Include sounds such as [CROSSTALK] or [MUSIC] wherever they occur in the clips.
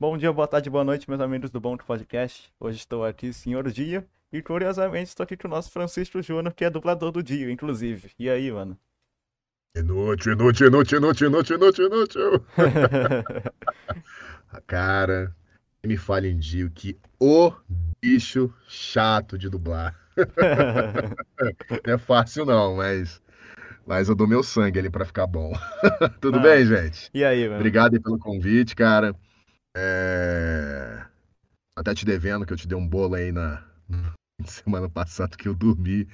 Bom dia, boa tarde, boa noite, meus amigos do Bom Podcast. Hoje estou aqui, senhor Dio, e curiosamente estou aqui com o nosso Francisco Júnior, que é dublador do Dio, inclusive. E aí, mano? Inútil, inútil, inútil, inútil, inútil, inútil, inútil. [LAUGHS] Cara, me fale em Dio que o bicho chato de dublar. [LAUGHS] não é fácil não, mas mas eu dou meu sangue ali pra ficar bom. [LAUGHS] Tudo Ah, bem, gente? E aí, mano? Obrigado aí pelo convite, cara. É, Até te devendo que eu te dei um bolo aí na [LAUGHS] semana passada que eu dormi.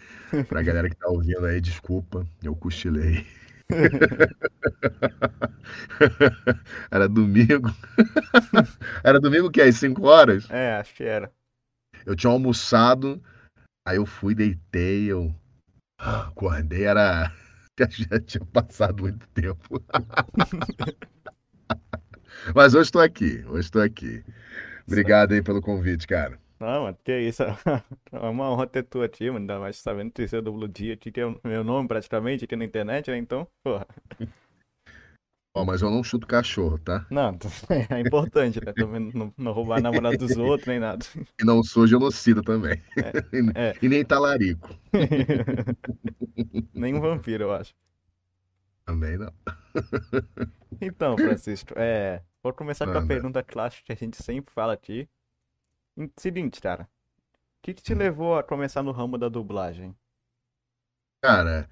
Pra galera que tá ouvindo aí, desculpa, eu cochilei. [LAUGHS] Era domingo. [LAUGHS] Era domingo que é? Às 5 horas? É, acho que era. Eu tinha almoçado, aí eu fui, deitei, eu acordei, era. Já tinha passado muito tempo. Mas hoje estou aqui, hoje estou aqui. Obrigado aí pelo convite, cara. Não, que isso. [LAUGHS] É uma honra ter tu aqui, mano. Ainda mais sabendo que você dubla o Dio aqui, que é o meu nome praticamente aqui na internet, né? Então, porra. Ó, mas eu não chuto cachorro, tá? Não, [LAUGHS] é importante, né? Também não, não roubar a namorada dos [LAUGHS] outros, nem nada. E não sou genocida também. É. E nem talarico. Nem um vampiro, eu acho. Também não. [LAUGHS] Então, Francisco, é. Vou começar com a pergunta clássica que a gente sempre fala aqui. Seguinte, cara. O que que te levou a começar no ramo da dublagem? Cara,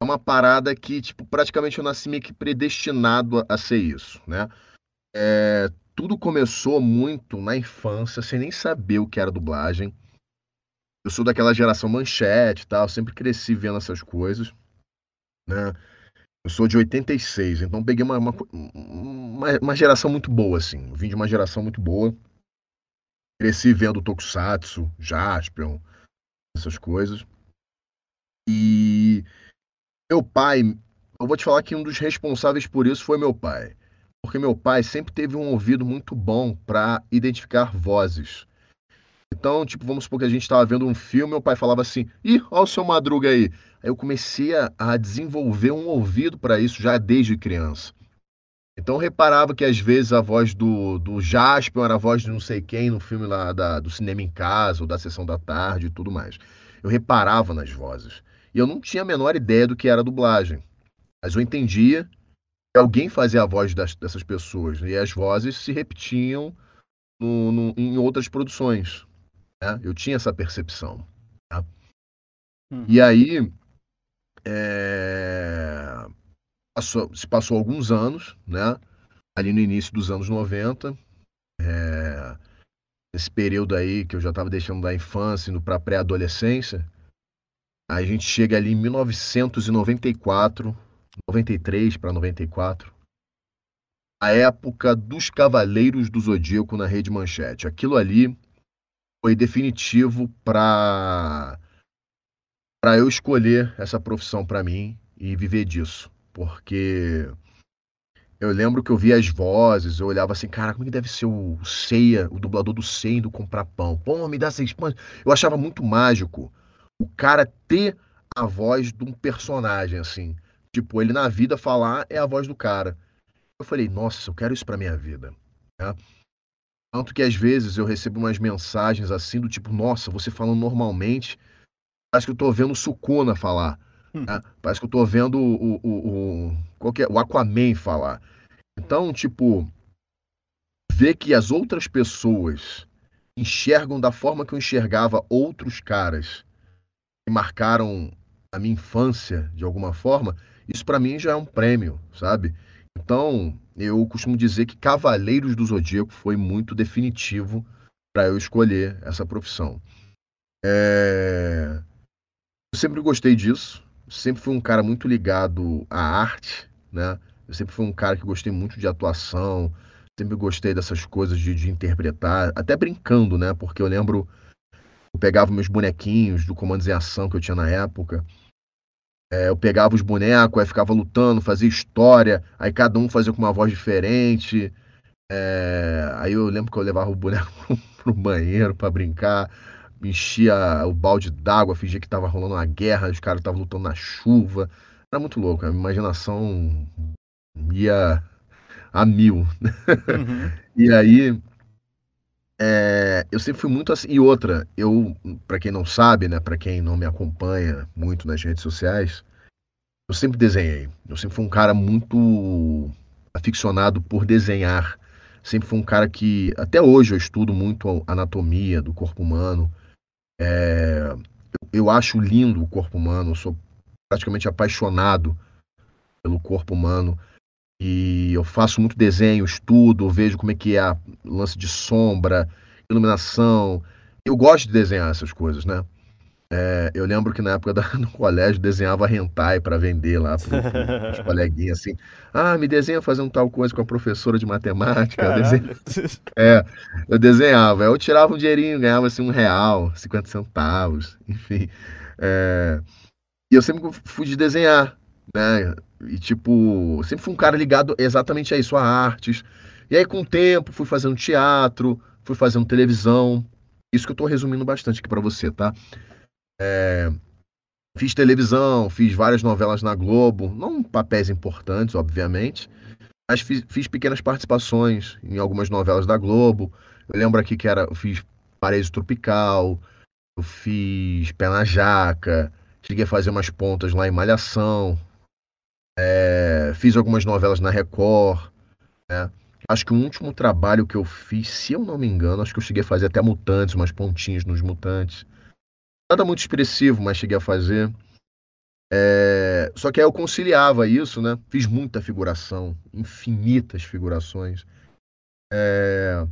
é uma parada que, tipo, praticamente eu nasci meio que predestinado a, a ser isso, né? É, tudo começou muito na infância, sem nem saber o que era dublagem. Eu sou daquela geração manchete e tal, sempre cresci vendo essas coisas, né? Eu sou de 86, então peguei uma, uma, uma, geração muito boa, assim. Vim de uma geração muito boa. Cresci vendo Tokusatsu, Jaspion, essas coisas. E meu pai, eu vou te falar que um dos responsáveis por isso foi meu pai. Porque meu pai sempre teve um ouvido muito bom para identificar vozes. Então, tipo, vamos supor que a gente estava vendo um filme, meu pai falava assim: Ih, olha o seu Madruga aí. Eu comecei a, a desenvolver um ouvido para isso já desde criança. Então eu reparava que às vezes a voz do, do Jaspion era a voz de não sei quem no filme lá da- do Cinema em Casa ou da Sessão da Tarde e tudo mais. Eu reparava nas vozes. E eu não tinha a menor ideia do que era dublagem. Mas eu entendia que alguém fazia a voz das- dessas pessoas. E as vozes se repetiam no- no- em outras produções. né? Eu tinha essa percepção. Uhum. E aí, é, passou- se passou alguns anos, né? Ali no início dos anos 90, é, esse período aí que eu já estava deixando da infância, indo para pré-adolescência, a gente chega ali em 1994, 93 para 94, a época dos Cavaleiros do Zodíaco na Rede Manchete. Aquilo ali foi definitivo para para eu escolher essa profissão para mim e viver disso, porque eu lembro que eu via as vozes, eu olhava assim, cara, como que deve ser o Ceia, o dublador do Ceia indo comprar pão? Pô, me dá seis pães. Eu achava muito mágico o cara ter a voz de um personagem assim, tipo, ele na vida falar é a voz do cara. Eu falei, nossa, eu quero isso pra minha vida, né? Tanto que às vezes eu recebo umas mensagens assim do tipo, nossa, você falando normalmente, parece que eu tô vendo o Sukuna falar. né? Parece que eu tô vendo o, o, o, qual é? o Aquaman falar. Então, tipo, ver que as outras pessoas enxergam da forma que eu enxergava outros caras que marcaram a minha infância de alguma forma, isso pra mim já é um prêmio, sabe? Então, eu costumo dizer que Cavaleiros do Zodíaco foi muito definitivo para eu escolher essa profissão. É, Eu sempre gostei disso, sempre fui um cara muito ligado à arte, né? Eu sempre fui um cara que gostei muito de atuação, sempre gostei dessas coisas de, de interpretar, até brincando, né? Porque eu lembro, eu pegava meus bonequinhos do Comandos em Ação que eu tinha na época, é, eu pegava os bonecos, aí ficava lutando, fazia história, aí cada um fazia com uma voz diferente. É, aí eu lembro que eu levava o boneco [LAUGHS] pro banheiro para brincar, enchia o balde d'água, fingia que tava rolando uma guerra, os caras estavam lutando na chuva. Era muito louco, a imaginação ia a mil. Uhum. [LAUGHS] E aí, é, eu sempre fui muito assim. E outra, eu, para quem não sabe, né, para quem não me acompanha muito nas redes sociais, eu sempre desenhei. Eu sempre fui um cara muito aficionado por desenhar. Sempre fui um cara que, até hoje, eu estudo muito a anatomia do corpo humano. É, eu acho lindo o corpo humano, eu sou praticamente apaixonado pelo corpo humano. E eu faço muito desenho, estudo, vejo como é que é o lance de sombra, iluminação. Eu gosto de desenhar essas coisas, né? É, eu lembro que na época da, [LAUGHS] no colégio desenhava hentai para vender lá para os [LAUGHS] coleguinhas assim. Ah, me desenha fazendo tal coisa com a professora de matemática. Eu. [LAUGHS] É, eu desenhava. Eu tirava um dinheirinho, ganhava assim um real, 50 centavos, enfim. É... E eu sempre fui de desenhar, né? E, tipo, sempre fui um cara ligado exatamente a isso, a artes. E aí, com o tempo, fui fazendo teatro, fui fazendo televisão. Isso que eu tô resumindo bastante aqui para você, tá? É... Fiz televisão, fiz várias novelas na Globo, não papéis importantes, obviamente, mas fiz, fiz pequenas participações em algumas novelas da Globo. Eu lembro aqui que era, eu fiz Paraíso Tropical, eu fiz Pé na Jaca, cheguei a fazer umas pontas lá em Malhação, é, fiz algumas novelas na Record, né? Acho que o último trabalho que eu fiz, se eu não me engano, acho que eu cheguei a fazer até Mutantes, umas pontinhas nos Mutantes. Nada muito expressivo, mas cheguei a fazer. É... Só que aí eu conciliava isso, né? Fiz muita figuração, infinitas figurações. É...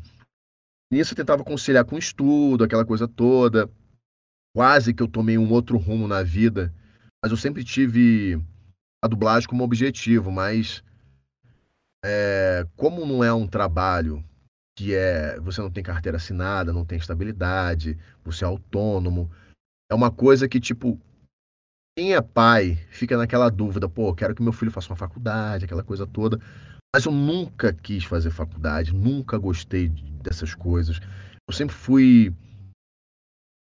Nisso eu tentava conciliar com estudo, aquela coisa toda. Quase que eu tomei um outro rumo na vida, mas eu sempre tive a dublagem como objetivo, mas é, como não é um trabalho que é você não tem carteira assinada, não tem estabilidade, você é autônomo, é uma coisa que tipo quem é pai fica naquela dúvida, pô, quero que meu filho faça uma faculdade, aquela coisa toda, mas eu nunca quis fazer faculdade, nunca gostei dessas coisas. Eu sempre fui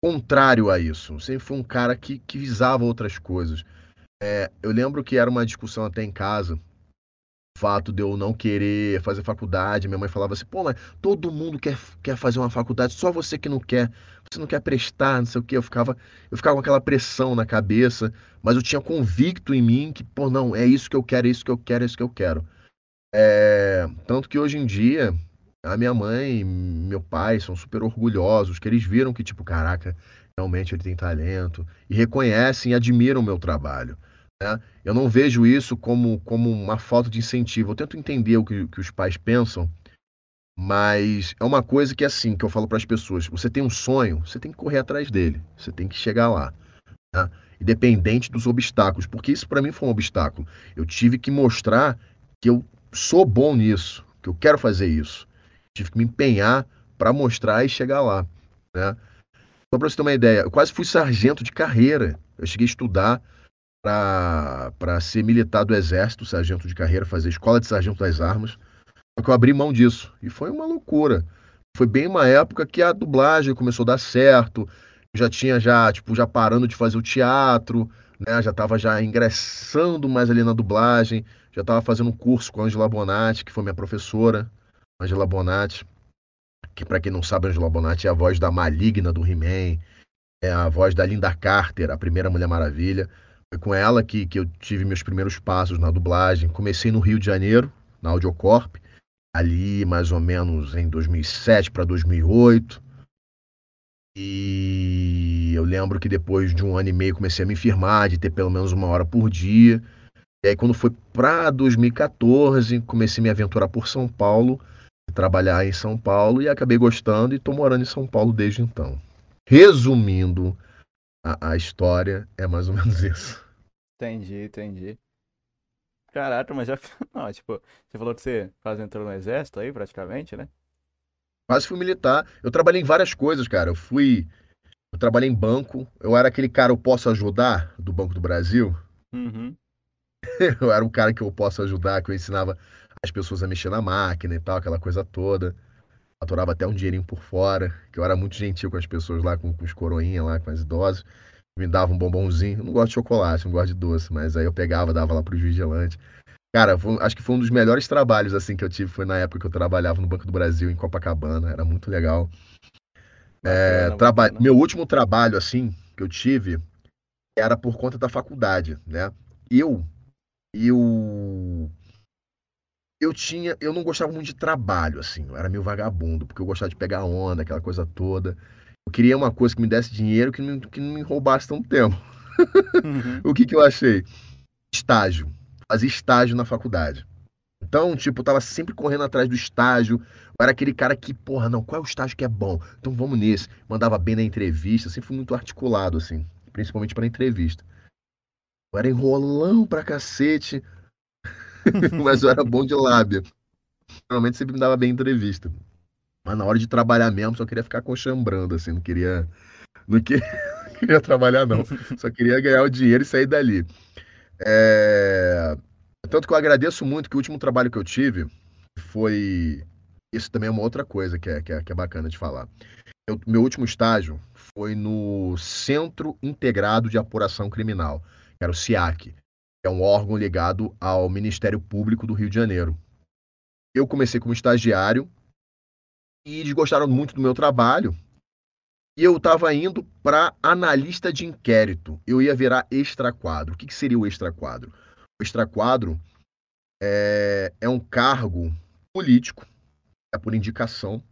contrário a isso. Eu sempre fui um cara que, que visava outras coisas. É, eu lembro que era uma discussão até em casa, fato de eu não querer fazer faculdade. Minha mãe falava assim: pô, mas todo mundo quer, quer fazer uma faculdade, só você que não quer. Você não quer prestar, não sei o quê. Eu ficava, eu ficava com aquela pressão na cabeça, mas eu tinha convicto em mim que, pô, não, é isso que eu quero, é isso que eu quero, é isso que eu quero. É, tanto que hoje em dia, a minha mãe e meu pai são super orgulhosos, que eles viram que, tipo, caraca, realmente ele tem talento, e reconhecem e admiram o meu trabalho. Né? Eu não vejo isso como, como uma falta de incentivo. Eu tento entender o que, que os pais pensam, mas é uma coisa que é assim, que eu falo para as pessoas: você tem um sonho, você tem que correr atrás dele, você tem que chegar lá. Né? Independente dos obstáculos, porque isso para mim foi um obstáculo. Eu tive que mostrar que eu sou bom nisso, que eu quero fazer isso. Tive que me empenhar para mostrar e chegar lá. Né? Só para você ter uma ideia, eu quase fui sargento de carreira. Eu cheguei a estudar para ser militar do Exército, sargento de carreira, fazer escola de sargento das armas. Só que eu abri mão disso. E foi uma loucura. Foi bem uma época que a dublagem começou a dar certo. Já tinha já, tipo, já parando de fazer o teatro, né? Já estava já ingressando mais ali na dublagem. Já estava fazendo um curso com a Angela Bonatti, que foi minha professora. Angela Bonatti, que para quem não sabe, Angela Bonatti é a voz da maligna do He-Man, é a voz da Linda Carter, a primeira Mulher Maravilha. Foi com ela que, que eu tive meus primeiros passos na dublagem. Comecei no Rio de Janeiro, na Audiocorp, ali mais ou menos em 2007 para 2008. E eu lembro que depois de um ano e meio comecei a me firmar, de ter pelo menos uma hora por dia. E aí, quando foi para 2014, comecei a me aventurar por São Paulo, trabalhar em São Paulo e acabei gostando e estou morando em São Paulo desde então. Resumindo, a, a história é mais ou menos isso. Entendi, entendi. Caraca, mas já. [LAUGHS] Não, tipo, você falou que você quase entrou no exército aí, praticamente, né? Quase fui militar. Eu trabalhei em várias coisas, cara. Eu fui. Eu trabalhei em banco. Eu era aquele cara, eu posso ajudar, do Banco do Brasil. Uhum. [LAUGHS] Eu era um cara que eu posso ajudar, que eu ensinava as pessoas a mexer na máquina e tal, aquela coisa toda. Faturava até um dinheirinho por fora, que eu era muito gentil com as pessoas lá, com, com os coroinhas lá, com as idosas. Me dava um bombonzinho. Eu não gosto de chocolate, não gosto de doce, mas aí eu pegava, dava lá pro vigilantes. Cara, foi, acho que foi um dos melhores trabalhos assim que eu tive, foi na época que eu trabalhava no Banco do Brasil, em Copacabana, era muito legal. É, traba... Meu último trabalho, assim, que eu tive, era por conta da faculdade, né? Eu, eu, eu tinha, eu não gostava muito de trabalho, assim, eu era meio vagabundo, porque eu gostava de pegar onda, aquela coisa toda. Eu queria uma coisa que me desse dinheiro que não, que não me roubasse tanto tempo. Uhum. [LAUGHS] O que que eu achei? Estágio. Fazia estágio na faculdade. Então, tipo, eu tava sempre correndo atrás do estágio. Eu era aquele cara que, porra, não, qual é o estágio que é bom? Então vamos nesse. Mandava bem na entrevista, sempre fui muito articulado, assim, principalmente pra entrevista. Eu era enrolão pra cacete, [LAUGHS] mas eu era bom de lábia. Normalmente sempre me dava bem em entrevista. Mas na hora de trabalhar mesmo, só queria ficar coxambrando, assim, não queria, não queria, [LAUGHS] não queria trabalhar, não. Só queria ganhar o dinheiro e sair dali. É... Tanto que eu agradeço muito que o último trabalho que eu tive foi. Isso também é uma outra coisa que é, que é, que é bacana de falar. Eu- meu último estágio foi no Centro Integrado de Apuração Criminal, que era o que é um órgão ligado ao Ministério Público do Rio de Janeiro. Eu comecei como estagiário e eles gostaram muito do meu trabalho. E eu estava indo para analista de inquérito. Eu ia virar extraquadro. O que, que seria o extraquadro? O extraquadro é, é um cargo político, é por indicação,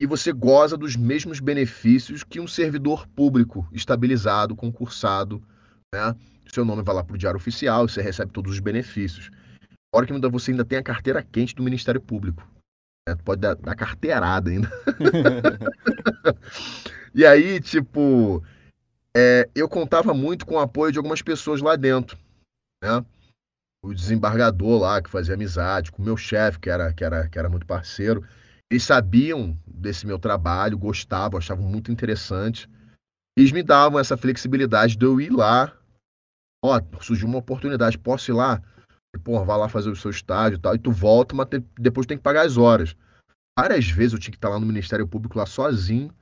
e você goza dos mesmos benefícios que um servidor público estabilizado, concursado, né? Seu nome vai lá para o Diário Oficial, você recebe todos os benefícios. Fora que ainda você ainda tem a carteira quente do Ministério Público. né? Tu pode dar, dar carteirada ainda. [LAUGHS] E aí, tipo, é, eu contava muito com o apoio de algumas pessoas lá dentro, né? O desembargador lá, que fazia amizade, com o meu chefe, que era, que era, que era muito parceiro. Eles sabiam desse meu trabalho, gostavam, achavam muito interessante. Eles me davam essa flexibilidade de eu ir lá. Ó, surgiu uma oportunidade, posso ir lá? Pô, vai lá fazer o seu estágio e tal. E tu volta, mas te- depois tem que pagar as horas. Várias vezes eu tinha que estar lá no Ministério Público, lá sozinho,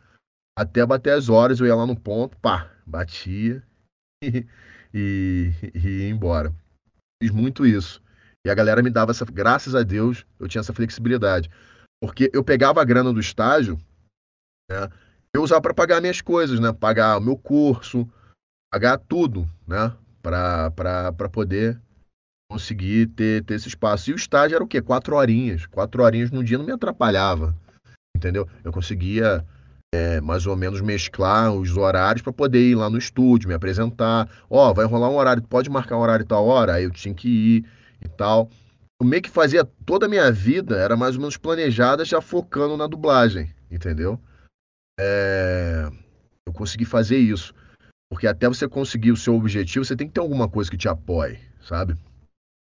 até bater as horas, eu ia lá no ponto, pá, batia e, [LAUGHS] e, e ia embora. Fiz muito isso. E a galera me dava essa, graças a Deus, eu tinha essa flexibilidade. Porque eu pegava a grana do estágio, né? Eu usava para pagar minhas coisas, né? Pagar o meu curso, pagar tudo, né? Para poder conseguir ter, ter esse espaço. E o estágio era o quê? Quatro horinhas. Quatro horinhas no dia não me atrapalhava, entendeu? Eu conseguia é, mais ou menos mesclar os horários para poder ir lá no estúdio, me apresentar. Ó, vai rolar um horário, pode marcar um horário tal hora? Aí eu tinha que ir e tal. Eu meio que fazia toda a minha vida, era mais ou menos planejada, já focando na dublagem, entendeu? É, Eu consegui fazer isso. Porque até você conseguir o seu objetivo, você tem que ter alguma coisa que te apoie, sabe?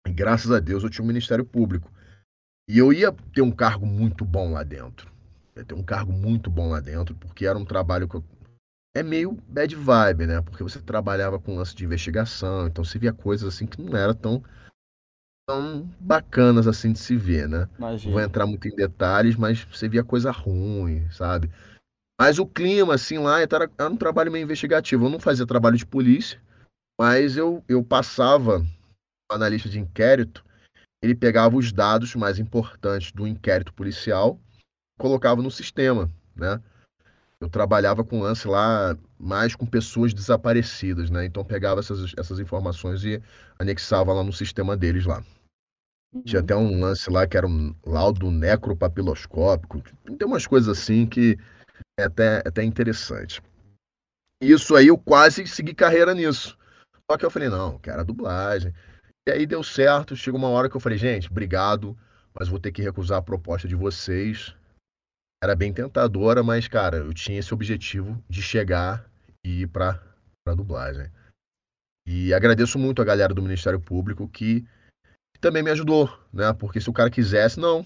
E graças a Deus eu tinha um Ministério Público. E eu ia ter um cargo muito bom lá dentro. Ia ter um cargo muito bom lá dentro, porque era um trabalho que eu... É meio bad vibe, né? Porque você trabalhava com lance de investigação, então você via coisas assim que não eram tão, tão bacanas assim de se ver, né? Não vou entrar muito em detalhes, mas você via coisa ruim, sabe? Mas o clima, assim, lá era, era um trabalho meio investigativo. Eu não fazia trabalho de polícia, mas eu, eu passava, o analista de inquérito, ele pegava os dados mais importantes do inquérito policial, colocava no sistema, né? Eu trabalhava com lance lá mais com pessoas desaparecidas, né? Então pegava essas, essas informações e anexava lá no sistema deles lá. Tinha Uhum. até um lance lá que era um laudo necropapiloscópico. Tem umas coisas assim que é até, é até interessante. Isso aí eu quase segui carreira nisso. Só que eu falei, não, quero a dublagem. E aí deu certo, chegou uma hora que eu falei, gente, obrigado, mas vou ter que recusar a proposta de vocês. Era bem tentadora, mas, cara, eu tinha esse objetivo de chegar e ir pra, pra dublagem. E agradeço muito a galera do Ministério Público que, também me ajudou, né? Porque se o cara quisesse, não,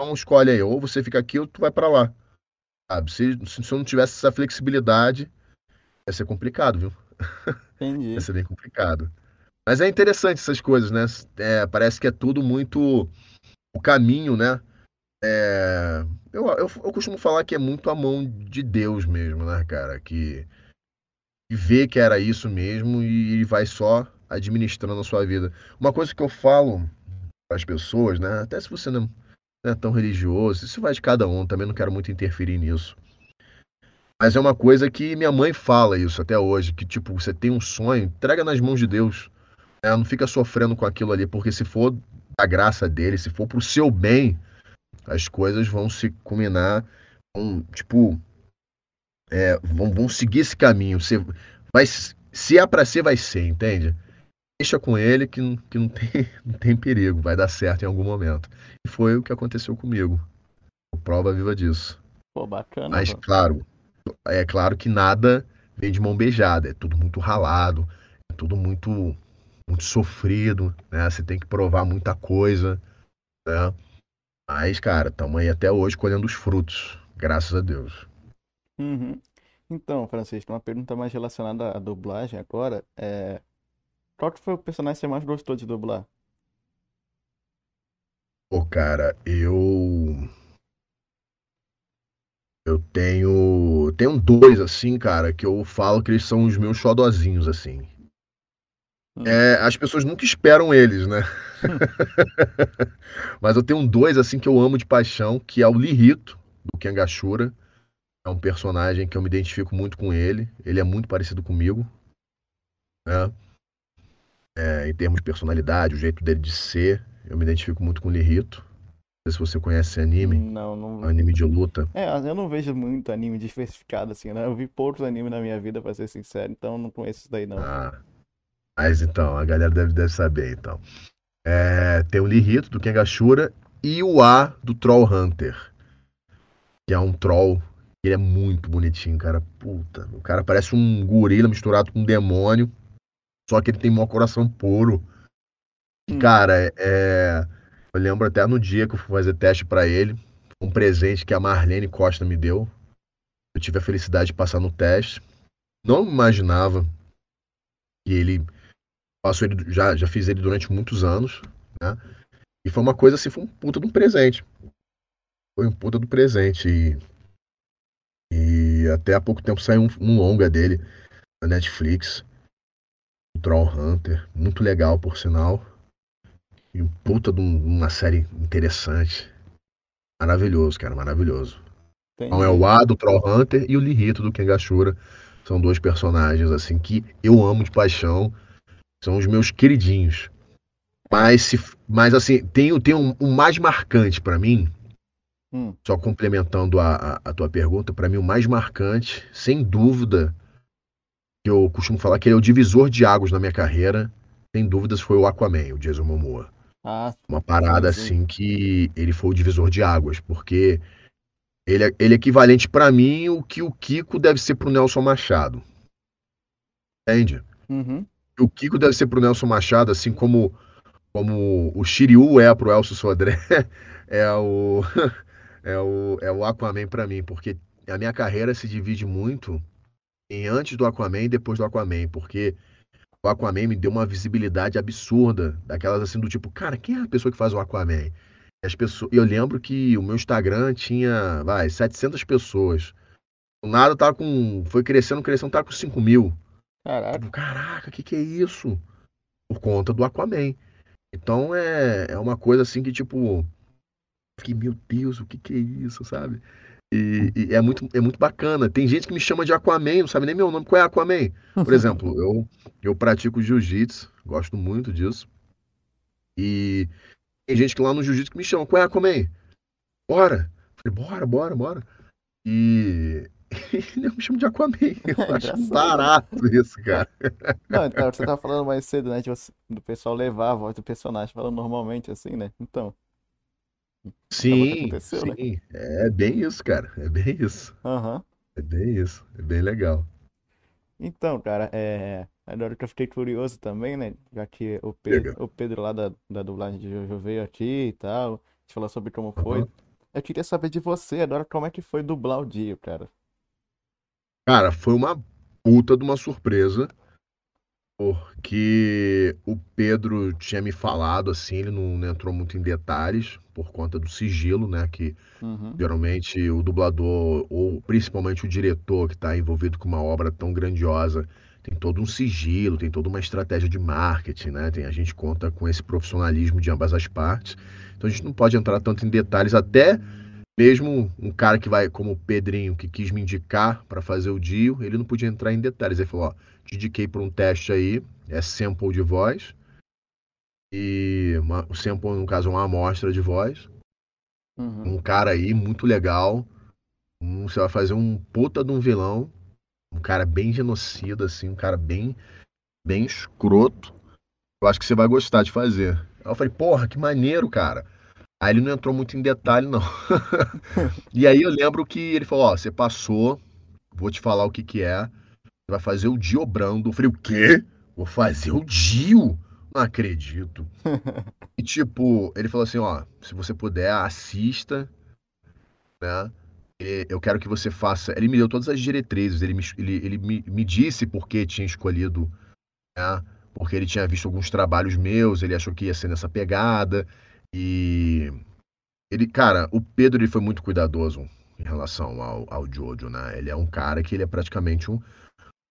não escolhe aí, ou você fica aqui ou tu vai pra lá. Se, se eu não tivesse essa flexibilidade, ia ser complicado, viu? [LAUGHS] Ia Entendi. ser bem complicado. Mas é interessante essas coisas, né? É, parece que é tudo muito o caminho, né? É, eu, eu, eu costumo falar que é muito a mão de Deus mesmo, né, cara? Que, que vê que era isso mesmo e vai só administrando a sua vida. Uma coisa que eu falo para as pessoas, né? Até se você não é tão religioso, isso vai de cada um, também não quero muito interferir nisso. Mas é uma coisa que minha mãe fala isso até hoje, que tipo, você tem um sonho, entrega nas mãos de Deus. Né? Não fica sofrendo com aquilo ali, porque se for da graça dele, se for pro seu bem, as coisas vão se culminar, vão, tipo, é, vão, vão seguir esse caminho. Você vai, se é para ser, vai ser, entende? Deixa com ele que, que não, [LAUGHS] tem, não tem perigo, vai dar certo em algum momento. E foi o que aconteceu comigo. Prova viva disso. Pô, bacana. Mas, claro, é claro que nada vem de mão beijada, é tudo muito ralado, é tudo muito, muito sofrido, né? Você tem que provar muita coisa, né? Mas, cara, estamos aí até hoje colhendo os frutos, graças a Deus. Uhum. Então, Francisco, uma pergunta mais relacionada à dublagem agora é qual que foi o personagem que você mais gostou de dublar? Pô, cara, eu eu tenho. Tenho dois, assim, cara, que eu falo que eles são os meus xodozinhos, assim. Hum. É, as pessoas nunca esperam eles, né? [LAUGHS] Mas eu tenho dois, assim, que eu amo de paixão, que é o Lirito, do Kengashura. É um personagem que eu me identifico muito com ele. Ele é muito parecido comigo. Né? É, em termos de personalidade, o jeito dele de ser, eu me identifico muito com o Lirito sei se você conhece anime. Não, não. Anime de luta. É, eu não vejo muito anime diversificado assim, né? Eu vi poucos animes na minha vida, pra ser sincero, então não conheço isso daí não. Ah. Mas então, a galera deve, deve saber, então. É, tem o Lirito, do Kengashura, e o A, do Troll Hunter. Que é um troll. Ele é muito bonitinho, cara. Puta, o cara parece um gorila misturado com um demônio. Só que ele tem um coração puro. Hum. Cara, é eu lembro até no dia que eu fui fazer teste para ele, um presente que a Marlene Costa me deu. Eu tive a felicidade de passar no teste. Não imaginava que ele passou ele já já fiz ele durante muitos anos, né? E foi uma coisa assim, foi um puta de um presente. Foi um puta do presente e, e até há pouco tempo saiu um, um longa dele na Netflix, Troll Hunter, muito legal por sinal. E puta de uma série interessante. Maravilhoso, cara, maravilhoso. Então é o A do Troll Hunter e o Lirito do Kengashura. São dois personagens, assim, que eu amo de paixão. São os meus queridinhos. Mas, se, mas assim, tem, tem um, um mais marcante para mim. Hum. Só complementando a, a, a tua pergunta, para mim o mais marcante, sem dúvida, eu costumo falar que ele é o divisor de águas na minha carreira, sem dúvidas, foi o Aquaman, o Jason Momoa. Ah, uma parada sim, sim. assim que ele foi o divisor de águas, porque ele é, ele é equivalente para mim o que o Kiko deve ser pro Nelson Machado. Entende? Uhum. O Kiko deve ser pro Nelson Machado, assim como como o Shiryu é pro Elcio Sodré, [LAUGHS] é o [LAUGHS] é o é o Aquaman para mim, porque a minha carreira se divide muito antes do Aquaman e depois do Aquaman, porque o Aquaman me deu uma visibilidade absurda, daquelas assim do tipo, cara, quem é a pessoa que faz o Aquaman? E as pessoas, eu lembro que o meu Instagram tinha, vai, 700 pessoas. O nada tava com, foi crescendo, crescendo, tava com 5 mil. Caraca. Tipo, caraca, o que que é isso? Por conta do Aquaman. Então é, é uma coisa assim que, tipo, fiquei, meu Deus, o que que é isso, sabe? E, e, é, muito, é muito bacana. Tem gente que me chama de Aquaman, não sabe nem meu nome. Qual é Aquaman? Por [LAUGHS] exemplo, eu, eu pratico jiu-jitsu, gosto muito disso. E tem gente que lá no jiu-jitsu que me chama, qual é Aquaman? Bora! Falei, bora, bora, bora. E [LAUGHS] eu me chamo de Aquaman. [LAUGHS] Eu acho um barato isso, cara. Não, então, você tava falando mais cedo, né? Você, do pessoal levar a voz do personagem falando normalmente, assim, né? Então. Sim, né? sim. Né? É bem isso, cara. É bem isso. É bem isso. É bem legal. Então, cara, é. Agora que eu fiquei curioso também, né? Já que o Pedro, o Pedro lá da, da dublagem de Jojo veio aqui e tal, gente falou sobre como foi. Eu queria saber de você agora como é que foi dublar o Dio, cara. Cara, foi uma puta de uma surpresa porque o Pedro tinha me falado assim, ele não, não entrou muito em detalhes por conta do sigilo, né? Que uhum. geralmente o dublador, ou principalmente o diretor que está envolvido com uma obra tão grandiosa, tem todo um sigilo, tem toda uma estratégia de marketing, né? Tem, a gente conta com esse profissionalismo de ambas as partes. Então a gente não pode entrar tanto em detalhes, até mesmo um cara que vai, como o Pedrinho, que quis me indicar para fazer o deal, ele não podia entrar em detalhes. Ele falou: ó, te indiquei para um teste aí, é sample de voz. E uma, o sample, no caso, é uma amostra de voz. Uhum. Um cara aí muito legal. Um, você vai fazer um puta de um vilão um cara bem genocida, assim, um cara bem, bem escroto. Eu acho que você vai gostar de fazer. Aí eu falei, porra, que maneiro, cara. Aí ele não entrou muito em detalhe, não. [LAUGHS] e aí eu lembro que ele falou, ó, você passou, vou te falar o que que é. Você vai fazer o Dio Brando. Eu falei, o quê? Vou fazer o Dio? Não acredito. e tipo, ele falou assim, ó, se você puder, assista, né? eu quero que você faça. Ele me deu todas as diretrizes, ele me, ele, ele me, me disse por que tinha escolhido, né? porque ele tinha visto alguns trabalhos meus, ele achou que ia ser nessa pegada. E ele, cara, o Pedro ele foi muito cuidadoso em relação ao, ao Jojo, né? Ele é um cara que ele é praticamente um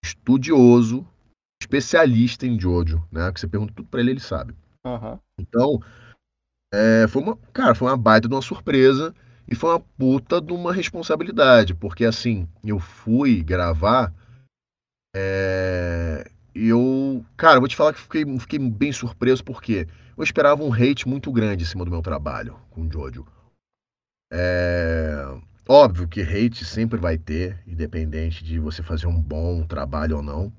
estudioso, especialista em Jojo, né? Que você pergunta tudo para ele, ele sabe. Uhum. Então, é, foi uma, cara, foi uma baita de uma surpresa. E foi uma puta de uma responsabilidade, porque assim, eu fui gravar é, e eu, cara, vou te falar que fiquei, fiquei bem surpreso porque eu esperava um hate muito grande em cima do meu trabalho com o Jojo. É, óbvio que hate sempre vai ter, independente de você fazer um bom trabalho ou não.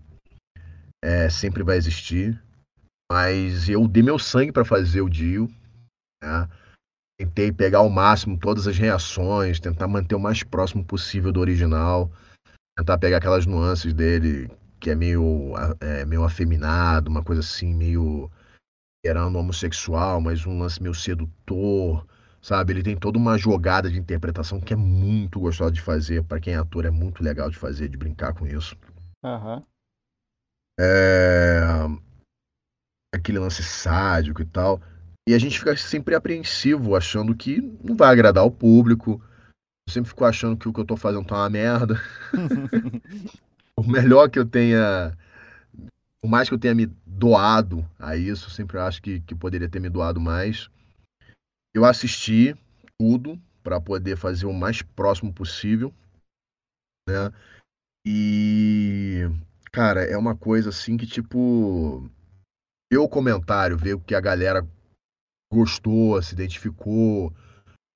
É, sempre vai existir. Mas eu dei meu sangue para fazer o Dio. Né? Tentei pegar ao máximo todas as reações, tentar manter o mais próximo possível do original, tentar pegar aquelas nuances dele que é meio, é, meio afeminado, uma coisa assim, meio erando homossexual, mas um lance meio sedutor, sabe? Ele tem toda uma jogada de interpretação que é muito gostosa de fazer, para quem é ator é muito legal de fazer, de brincar com isso. Uhum. É... Aquele lance sádico e tal. E a gente fica sempre apreensivo, achando que não vai agradar o público. Eu sempre fico achando que o que eu tô fazendo tá uma merda. [LAUGHS] [LAUGHS] o melhor que eu tenha. Por mais que eu tenha me doado a isso, sempre acho que, que poderia ter me doado mais. Eu assisti tudo para poder fazer o mais próximo possível, né? E cara, é uma coisa assim que tipo eu comentário, ver o que a galera gostou, se identificou,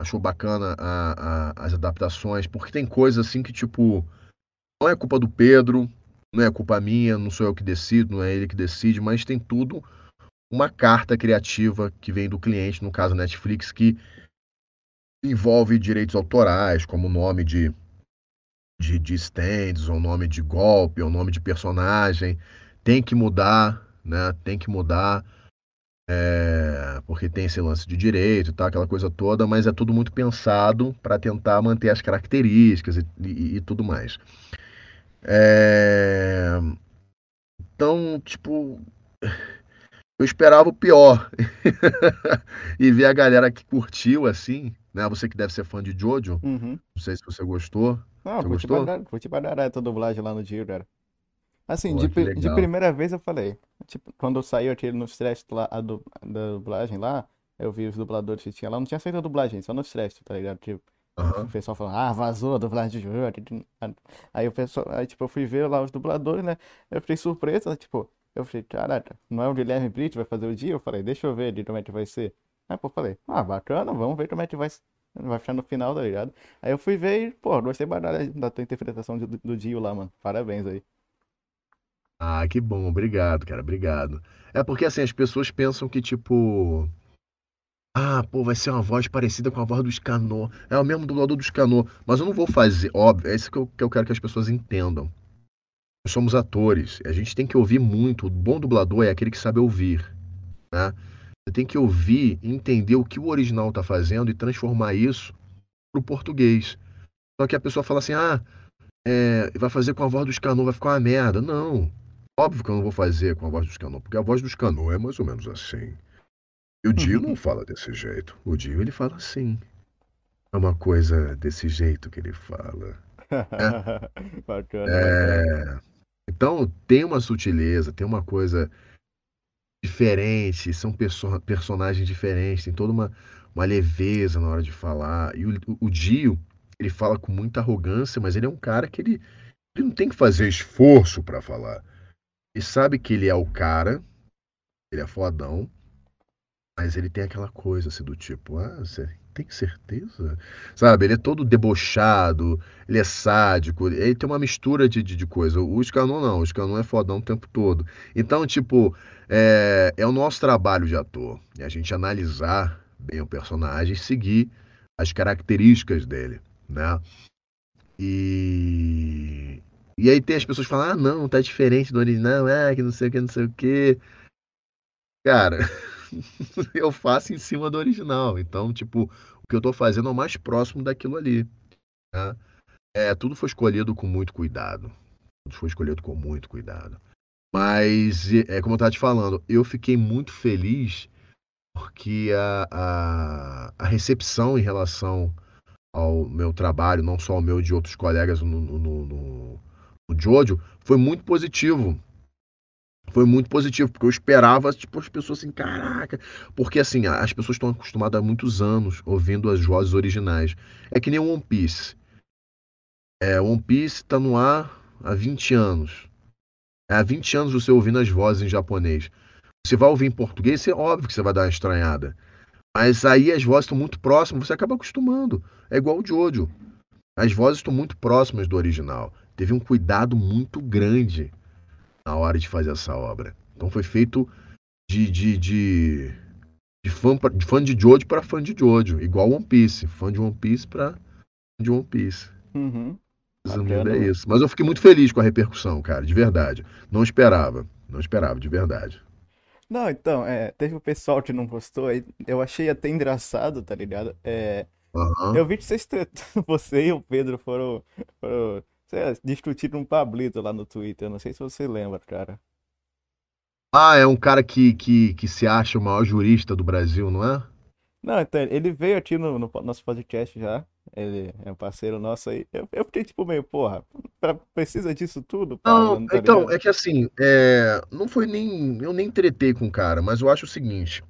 achou bacana a, a, as adaptações, porque tem coisas assim que, tipo, não é culpa do Pedro, não é culpa minha, não sou eu que decido, não é ele que decide, mas tem tudo uma carta criativa que vem do cliente, no caso Netflix, que envolve direitos autorais, como nome de, de, de stands, ou nome de golpe, ou nome de personagem. Tem que mudar, né? Tem que mudar é, porque tem esse lance de direito tal, aquela coisa toda, mas é tudo muito pensado para tentar manter as características e, e, e tudo mais. É, então, tipo, eu esperava o pior. [LAUGHS] e ver a galera que curtiu, assim, né? Você que deve ser fã de Jojo, uhum. não sei se você gostou. Não, você curti gostou? Pra, curti dar essa dublagem lá no Dio, cara. Assim, Pô, de, de primeira vez eu falei. Tipo, quando saiu aquele no stress lá, a du, da dublagem lá, eu vi os dubladores que tinha lá, não tinha feito a dublagem, só no stress, tá ligado? Tipo, uhum. o pessoal falando, ah, vazou a dublagem de jogo. Aí o pessoal, aí tipo, eu fui ver lá os dubladores, né? Eu fiquei surpresa, tipo, eu falei, caraca, não é o Guilherme Brito vai fazer o dia? Eu falei, deixa eu ver de como é que vai ser. Aí, pô, falei, ah, bacana, vamos ver como é que vai, vai ficar no final, tá ligado? Aí eu fui ver e, pô, gostei bastante da tua interpretação do, do Dio lá, mano. Parabéns aí. Ah, que bom, obrigado, cara, obrigado. É porque assim, as pessoas pensam que, tipo. Ah, pô, vai ser uma voz parecida com a voz do Scanor. É o mesmo dublador do Scanor. Mas eu não vou fazer, óbvio, é isso que eu, que eu quero que as pessoas entendam. Nós somos atores, a gente tem que ouvir muito. O bom dublador é aquele que sabe ouvir, né? Você tem que ouvir, entender o que o original está fazendo e transformar isso pro português. Só que a pessoa fala assim, ah, é, vai fazer com a voz do Scanor, vai ficar uma merda. Não. Óbvio que eu não vou fazer com a voz dos Cano, porque a voz dos Cano é mais ou menos assim. E o Dio não fala desse jeito. O Dio, ele fala assim. É uma coisa desse jeito que ele fala. [LAUGHS] É. bacana, é... Então, tem uma sutileza, tem uma coisa diferente, são perso personagens diferentes, tem toda uma, uma leveza na hora de falar. E o, o Dio, ele fala com muita arrogância, mas ele é um cara que ele, ele não tem que fazer esforço para falar. Ele sabe que ele é o cara, ele é fodão, mas ele tem aquela coisa assim do tipo, ah, você tem certeza? Sabe, ele é todo debochado, ele é sádico, ele tem uma mistura de, de, de coisa. O Scanon não, o Scanon é fodão o tempo todo. Então, tipo, é, é o nosso trabalho de ator, é a gente analisar bem o personagem e seguir as características dele, né? E, e aí tem as pessoas que falam, ah, não, tá diferente do original, é, que não sei o que, não sei o que. Cara, [LAUGHS] [LAUGHS] eu faço em cima do original. Então, tipo, o que eu tô fazendo é o mais próximo daquilo ali. Né? É, tudo foi escolhido com muito cuidado. Tudo foi escolhido com muito cuidado. Mas, é como eu estava te falando, eu fiquei muito feliz porque a, a, a recepção em relação ao meu trabalho, não só o meu de outros colegas no, no, no, no Jojo, foi muito positivo. Foi muito positivo, porque eu esperava, tipo, as pessoas assim, caraca. Porque, assim, as pessoas estão acostumadas há muitos anos ouvindo as vozes originais. É que nem One Piece. É, One Piece está no ar há 20 anos. É, há 20 anos você ouvindo as vozes em japonês. Você vai ouvir em português, é óbvio que você vai dar uma estranhada. Mas aí as vozes estão muito próximas, você acaba acostumando. É igual o Jojo. As vozes estão muito próximas do original. Teve um cuidado muito grande na hora de fazer essa obra. Então foi feito de, de, de, de fã, pra, de fã de Jojo para fã de Jojo, igual One Piece. Fã de One Piece para de One Piece. Uhum. É isso. Mas eu fiquei muito feliz com a repercussão, cara, de verdade. Não esperava. Não esperava, de verdade. Não, então, é, teve o pessoal que não gostou, aí eu achei até engraçado, tá ligado? É, Aham. eu vi que vocês, [LAUGHS] você e o Pedro foram, foram sei discutindo um Pablito lá no Twitter, não sei se você lembra, cara. Ah, é um cara que, que, que se acha o maior jurista do Brasil, não é? Não, então, ele veio aqui no, no nosso podcast já, ele é um parceiro nosso aí, eu, eu fiquei tipo meio, porra, pra- precisa disso tudo, Não, Pablo, tá então, é que assim, é, não foi nem. Eu nem tretei com o cara, mas eu acho o seguinte: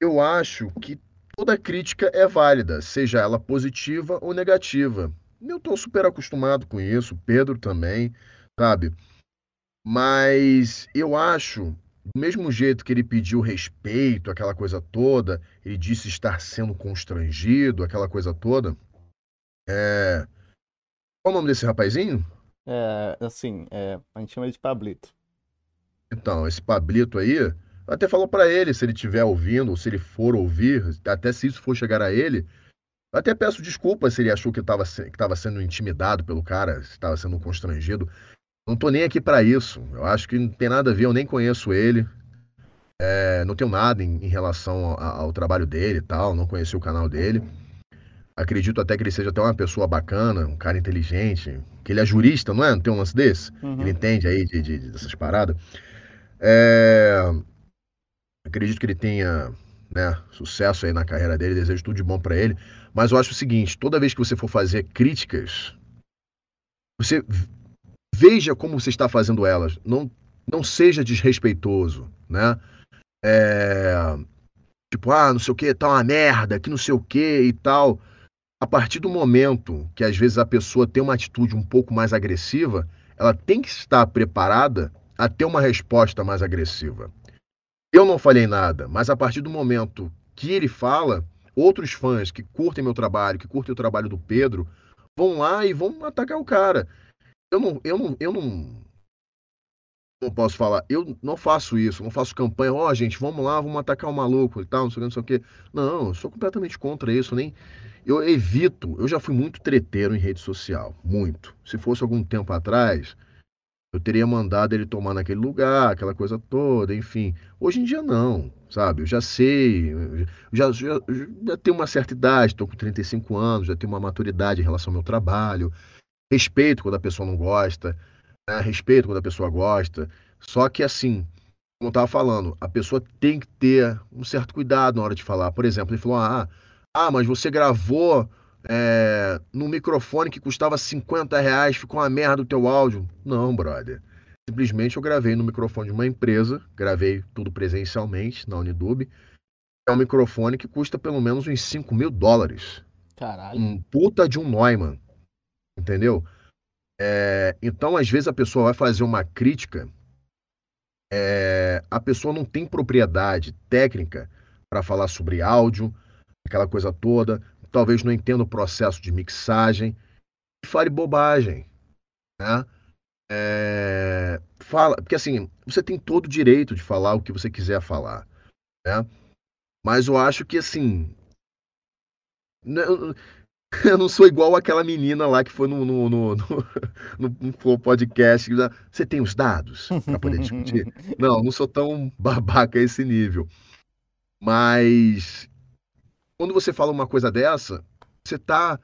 eu acho que toda crítica é válida, seja ela positiva ou negativa. Eu tô super acostumado com isso, Pedro também, sabe? Mas eu acho, do mesmo jeito que ele pediu respeito, aquela coisa toda, ele disse estar sendo constrangido, aquela coisa toda. É... Qual o nome desse rapazinho? É, assim, é, a gente chama ele de Pablito. Então, esse Pablito aí, até falou pra ele, se ele estiver ouvindo, ou se ele for ouvir, até se isso for chegar a ele, até peço desculpas se ele achou que estava que estava sendo intimidado pelo cara, se estava sendo constrangido. Não tô nem aqui pra isso. Eu acho que não tem nada a ver, eu nem conheço ele, é, não tenho nada em, em relação ao, ao trabalho dele e tal, não conheci o canal dele. Acredito até que ele seja até uma pessoa bacana, um cara inteligente, que ele é jurista, não é? Não tem um lance desse? Ele Uhum, entende aí de, de- dessas paradas. É, acredito que ele tenha, né, sucesso aí na carreira dele, desejo tudo de bom pra ele. Mas eu acho o seguinte, toda vez que você for fazer críticas, você veja como você está fazendo elas. Não, não seja desrespeitoso, né? É, tipo, ah, não sei o que, tá uma merda, que não sei o que e tal. A partir do momento que às vezes a pessoa tem uma atitude um pouco mais agressiva, ela tem que estar preparada a ter uma resposta mais agressiva. Eu não falei nada, mas a partir do momento que ele fala, outros fãs que curtem meu trabalho, que curtem o trabalho do Pedro, vão lá e vão atacar o cara. Eu não, eu não, eu não, não posso falar, eu não faço isso, não faço campanha, ó, gente, vamos lá, vamos atacar o maluco e tal, não sei o que, não sei o que. Não, eu sou completamente contra isso, nem eu evito, eu já fui muito treteiro em rede social, muito. Se fosse algum tempo atrás, eu teria mandado ele tomar naquele lugar, aquela coisa toda, enfim. Hoje em dia não, sabe? Eu já sei, eu já, já, já tenho uma certa idade, estou com 35 anos, já tenho uma maturidade em relação ao meu trabalho, respeito quando a pessoa não gosta, né? Respeito quando a pessoa gosta. Só que assim, como eu estava falando, a pessoa tem que ter um certo cuidado na hora de falar. Por exemplo, ele falou: ah, ah, mas você gravou é, num microfone que custava 50 reais, ficou uma merda o teu áudio. Não, brother. Simplesmente eu gravei no microfone de uma empresa, gravei tudo presencialmente na Unidub. É um microfone que custa pelo menos uns 5 mil dólares. Caralho. Um puta de um Neumann. Entendeu? É, então, às vezes, a pessoa vai fazer uma crítica, é, a pessoa não tem propriedade técnica para falar sobre áudio, aquela coisa toda, talvez não entenda o processo de mixagem, e fale bobagem. Né? É, fala, porque assim, você tem todo o direito de falar o que você quiser falar. Né? Mas eu acho que assim. [LAUGHS] Eu não sou igual aquela menina lá que foi no, no, no, no, [LAUGHS] no podcast. Você tem os dados para poder discutir? [LAUGHS] não, não sou tão babaca a esse nível. Mas quando você fala uma coisa dessa, você tá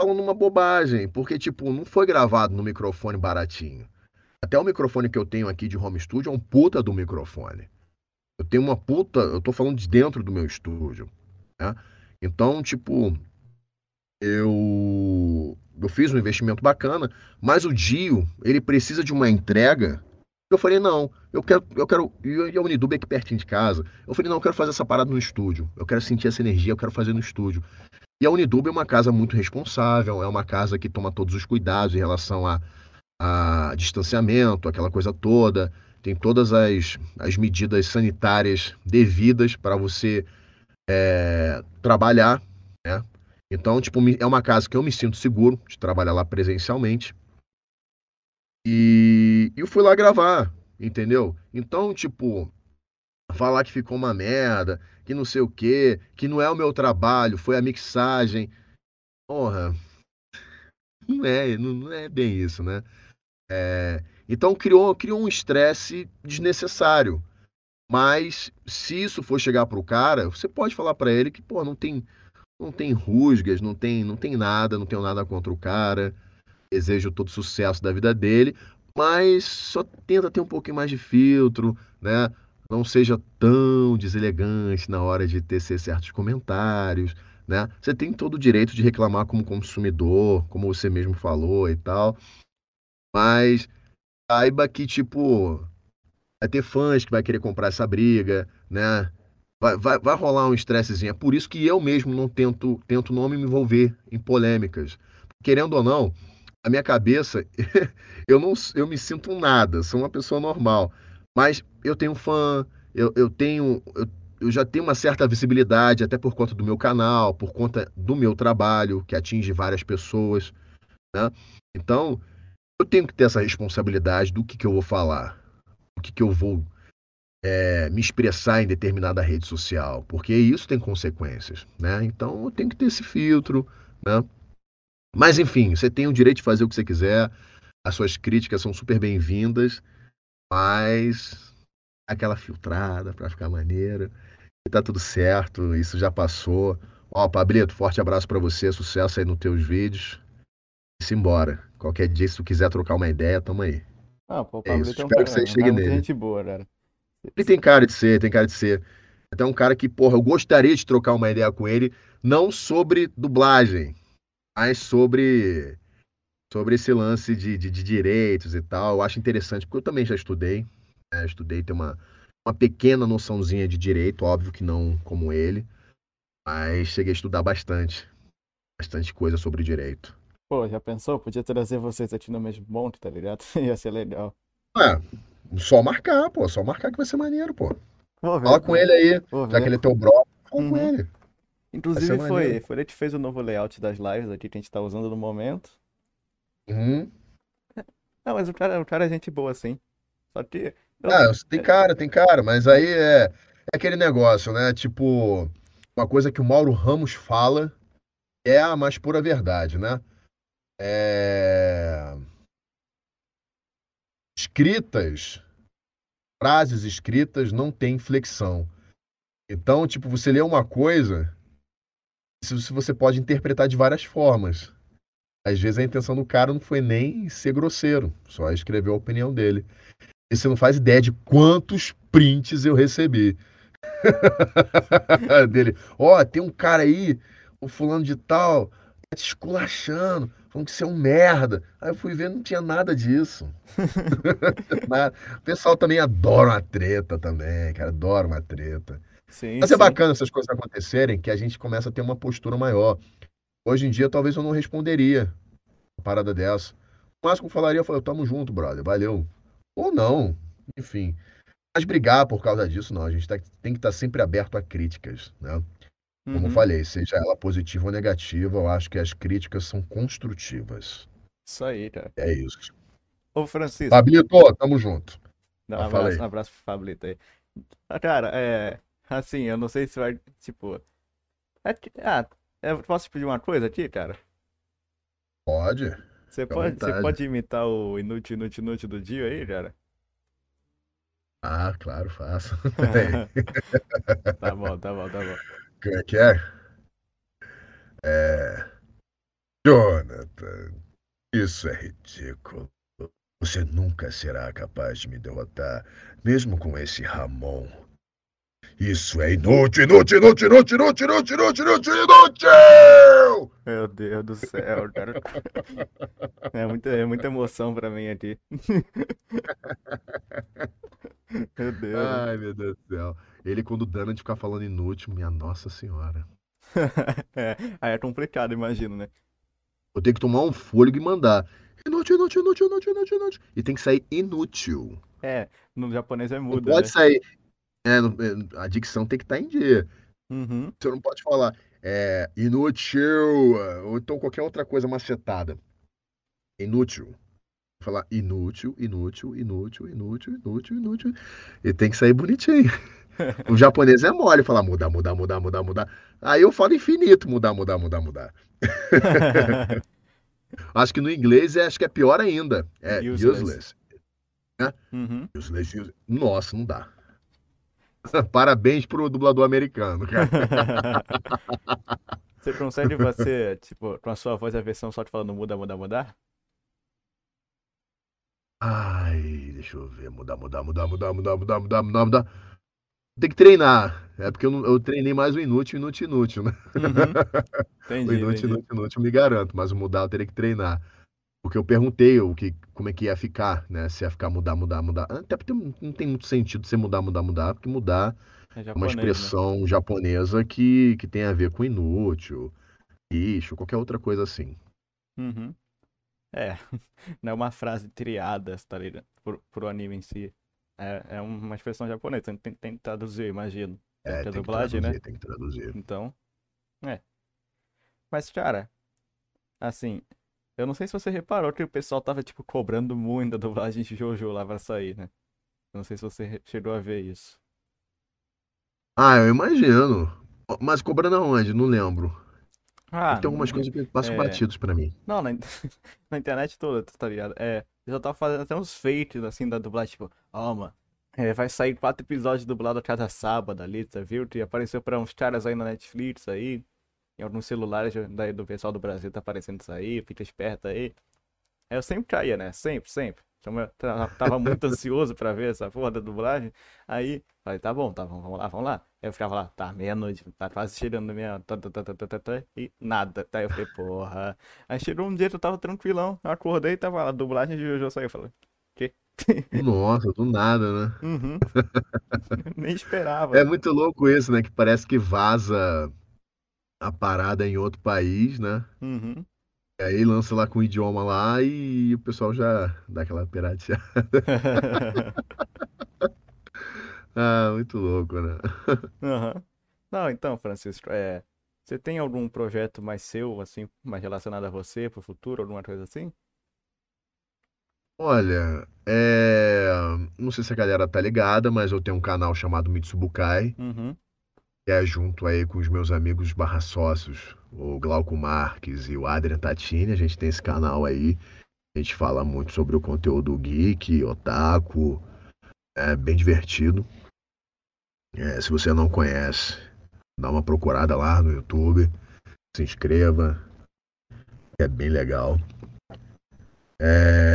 falando uma bobagem, porque, tipo, não foi gravado no microfone baratinho. Até o microfone que eu tenho aqui de home studio é um puta do microfone. Eu tenho uma puta, eu tô falando de dentro do meu estúdio, né? Então, tipo, eu, eu fiz um investimento bacana, mas o Dio, ele precisa de uma entrega. Eu falei, não, eu quero, eu quero, e a Unidub é aqui pertinho de casa. Eu falei, não, eu quero fazer essa parada no estúdio. Eu quero sentir essa energia, eu quero fazer no estúdio. E a Unidub é uma casa muito responsável, é uma casa que toma todos os cuidados em relação a, a distanciamento, aquela coisa toda. Tem todas as, as medidas sanitárias devidas para você é, trabalhar, né? Então, tipo, é uma casa que eu me sinto seguro de trabalhar lá presencialmente. E eu fui lá gravar, entendeu? Então, tipo, falar que ficou uma merda, que não sei o quê, que não é o meu trabalho, foi a mixagem. Porra, não é, não, é bem isso, né? É, então criou, criou um estresse desnecessário. Mas se isso for chegar pro cara, você pode falar para ele que, pô, não tem não tem rusgas, não tem, não tem nada, não tenho nada contra o cara. Desejo todo sucesso da vida dele, mas só tenta ter um pouquinho mais de filtro, né? Não seja tão deselegante na hora de tecer certos comentários, né? Você tem todo o direito de reclamar como consumidor, como você mesmo falou e tal. Mas saiba que, tipo, vai ter fãs que vai querer comprar essa briga, né? Vai, vai, vai rolar um estressezinho. É por isso que eu mesmo não tento, tento não me envolver em polêmicas. Querendo ou não, a minha cabeça, [LAUGHS] eu não eu me sinto um nada, sou uma pessoa normal. Mas eu tenho fã, eu, eu tenho. Eu, eu já tenho uma certa visibilidade, até por conta do meu canal, por conta do meu trabalho, que atinge várias pessoas. Né? Então, eu tenho que ter essa responsabilidade do que, que eu vou falar, o que, que eu vou é, me expressar em determinada rede social, porque isso tem consequências, né? Então eu tenho que ter esse filtro, né? Mas enfim, você tem o direito de fazer o que você quiser, as suas críticas são super bem-vindas, mas aquela filtrada para ficar maneiro, e tá tudo certo, isso já passou. Ó, Pablito, forte abraço para você, sucesso aí nos teus vídeos. E simbora. Qualquer dia, se tu quiser trocar uma ideia, tamo aí. Ah, pô, o é Pablito é, é um Espero que você chegue nele. gente boa, cara. Ele tem cara de ser, tem cara de ser. Até um cara que, porra, eu gostaria de trocar uma ideia com ele, não sobre dublagem, mas sobre sobre esse lance de, de, de direitos e tal. Eu acho interessante, porque eu também já estudei, né? estudei, tenho uma, uma pequena noçãozinha de direito, óbvio que não como ele, mas cheguei a estudar bastante, bastante coisa sobre direito. Pô, já pensou? Podia trazer vocês aqui no mesmo monte, tá ligado? [LAUGHS] Ia ser legal. É, só marcar, pô. Só marcar que vai ser maneiro, pô. Ver, Fala com ele aí, já que ele é teu brother. Fala uhum. com ele. Inclusive foi, foi ele que fez o novo layout das lives aqui que a gente tá usando no momento. Uhum. Não, mas o cara, o cara é gente boa, assim. Só que. Eu... Ah, tem cara, tem cara, mas aí é, é aquele negócio, né? Tipo, uma coisa que o Mauro Ramos fala é a mais pura verdade, né? É escritas, frases escritas não têm flexão. Então, tipo, você lê uma coisa, se você pode interpretar de várias formas. Às vezes a intenção do cara não foi nem ser grosseiro, só escrever a opinião dele. E você não faz ideia de quantos prints eu recebi. [LAUGHS] dele. Ó, oh, tem um cara aí, o fulano de tal, te esculachando, falando que você é um merda. Aí eu fui ver, não tinha nada disso. [LAUGHS] O pessoal também adora uma treta também, cara, adora uma treta. Sim, Mas é sim. bacana essas coisas acontecerem, que a gente começa a ter uma postura maior. Hoje em dia, talvez eu não responderia uma parada dessa. O máximo que eu falaria foi, tamo junto, brother, valeu. Ou não, enfim. Mas brigar por causa disso, não. A gente tá- tem que estar sempre aberto a críticas, né? Como eu Uhum. falei, seja ela positiva ou negativa, eu acho que as críticas são construtivas. Isso aí, cara. É isso. Ô, Francisco, Pablito, tamo junto. dá um Ah, abraço, um abraço pro Fablito aí. Ah, Cara, é. Assim, eu não sei se vai. Tipo. é ah, eu posso te pedir uma coisa aqui, cara? Pode? Você pode, você pode imitar o inútil, inútil, inútil do dia aí, cara? Ah, claro, faço. [LAUGHS] [LAUGHS] [LAUGHS] Tá bom, tá bom, tá bom. Como é que é? É. Jonathan, isso é ridículo. Você nunca será capaz de me derrotar, mesmo com esse Ramon. Isso é inútil, inútil, inútil, inútil, inútil, inútil, inútil, inútil, inútil! Meu Deus do céu, cara. É muita, é muita emoção pra mim aqui. Meu Deus. né? Ai, meu Deus do céu. Ele, quando o Dana de ficar falando inútil, minha Nossa Senhora. É, aí é complicado, imagino, né? Vou ter que tomar um fôlego e mandar. Inútil, inútil, inútil, inútil, inútil, inútil. E tem que sair inútil. É, no japonês é Não muda, pode né? sair. É, é, a dicção tem que estar em dia. Uhum. Você não pode falar é, inútil, ou então qualquer outra coisa macetada. Inútil. Falar inútil, inútil, inútil, inútil, inútil, inútil. E tem que sair bonitinho. [LAUGHS] O japonês é mole falar mudar, mudar, mudar, mudar, mudar. Aí eu falo infinito, mudar, mudar, mudar, mudar. [LAUGHS] Acho que no inglês é, acho que é pior ainda. É Useless. useless. Uhum. Useless, useless. Nossa, não dá. [LAUGHS] Parabéns pro dublador americano, cara. [LAUGHS] Você consegue você, tipo, com a sua voz a versão só te falando muda, muda, mudar? Ai, deixa eu ver. Mudar, mudar, mudar, mudar, mudar, mudar, mudar, mudar, mudar. Tem que treinar. É porque eu, não- eu treinei mais o inútil, inútil, inútil, né? Uhum. [LAUGHS] O Entendi, inútil, entendi. inútil, inútil, me garanto. Mas o mudar eu teria que treinar. Porque eu perguntei o que, como é que ia ficar, né? Se ia ficar mudar, mudar, mudar. Até porque não tem muito sentido você mudar, mudar, mudar, porque mudar É é uma japonês, né? expressão japonesa que, que tem a ver com inútil, lixo, qualquer outra coisa assim. Uhum. É, [LAUGHS] não é uma frase triada, tá ligado? Pro, pro anime em si. É, é uma expressão japonesa, tem, tem, tem que traduzir, imagino. É, que tem que dublagem, né? traduzir, tem que traduzir. Então, é. Mas, cara, assim, eu não sei se você reparou que o pessoal tava, tipo, cobrando muito a dublagem de Jojo lá pra sair, né? Eu não sei se você chegou a ver isso. Ah, eu imagino. Mas cobrando aonde? Não lembro. Ah, Tem algumas n- coisas que passam é. batidos pra mim. Não, na, [LAUGHS] na internet toda, tá ligado? É, eu já tava fazendo até uns fakes, assim, da dublagem, tipo, ó, mano, é, vai sair quatro episódios dublados a cada sábado ali, tá viu? E apareceu pra uns caras aí na Netflix aí, em alguns celulares do pessoal do Brasil tá aparecendo isso aí, fica esperto aí. Aí eu sempre caía, né? Sempre, sempre. Então, eu ta- tava muito [LAUGHS] ansioso pra ver essa porra da dublagem. Aí, falei, tá bom, tá bom, vamos lá, vamos lá. Aí eu ficava lá, tá, meia-noite, tá quase chegando meia, tá, tá, tá, e nada. Daí eu falei, porra. Aí chegou um dia que eu tava tranquilão, eu acordei e tava lá, a dublagem de Jojo saiu. Eu falei, quê? [LAUGHS] Nossa, do nada, né? Uhum. [LAUGHS] Nem esperava. É muito louco isso, né? Que parece que vaza a parada em outro país, né? Uhum. E aí lança lá com o idioma lá e o pessoal já dá aquela pirateada. [LAUGHS] Ah, muito louco, né? Aham. Não, então, Francisco, é, você tem algum projeto mais seu, assim, mais relacionado a você pro futuro, alguma coisa assim? Olha, é... não sei se a galera tá ligada, mas eu tenho um canal chamado Mitsubukai, Uhum. É junto aí com os meus amigos barra sócios, o Glauco Marques e o Adrian Tatini. A gente tem esse canal aí. A gente fala muito sobre o conteúdo geek, otaku. É bem divertido. É, se você não conhece, dá uma procurada lá no YouTube. Se inscreva. É bem legal. É,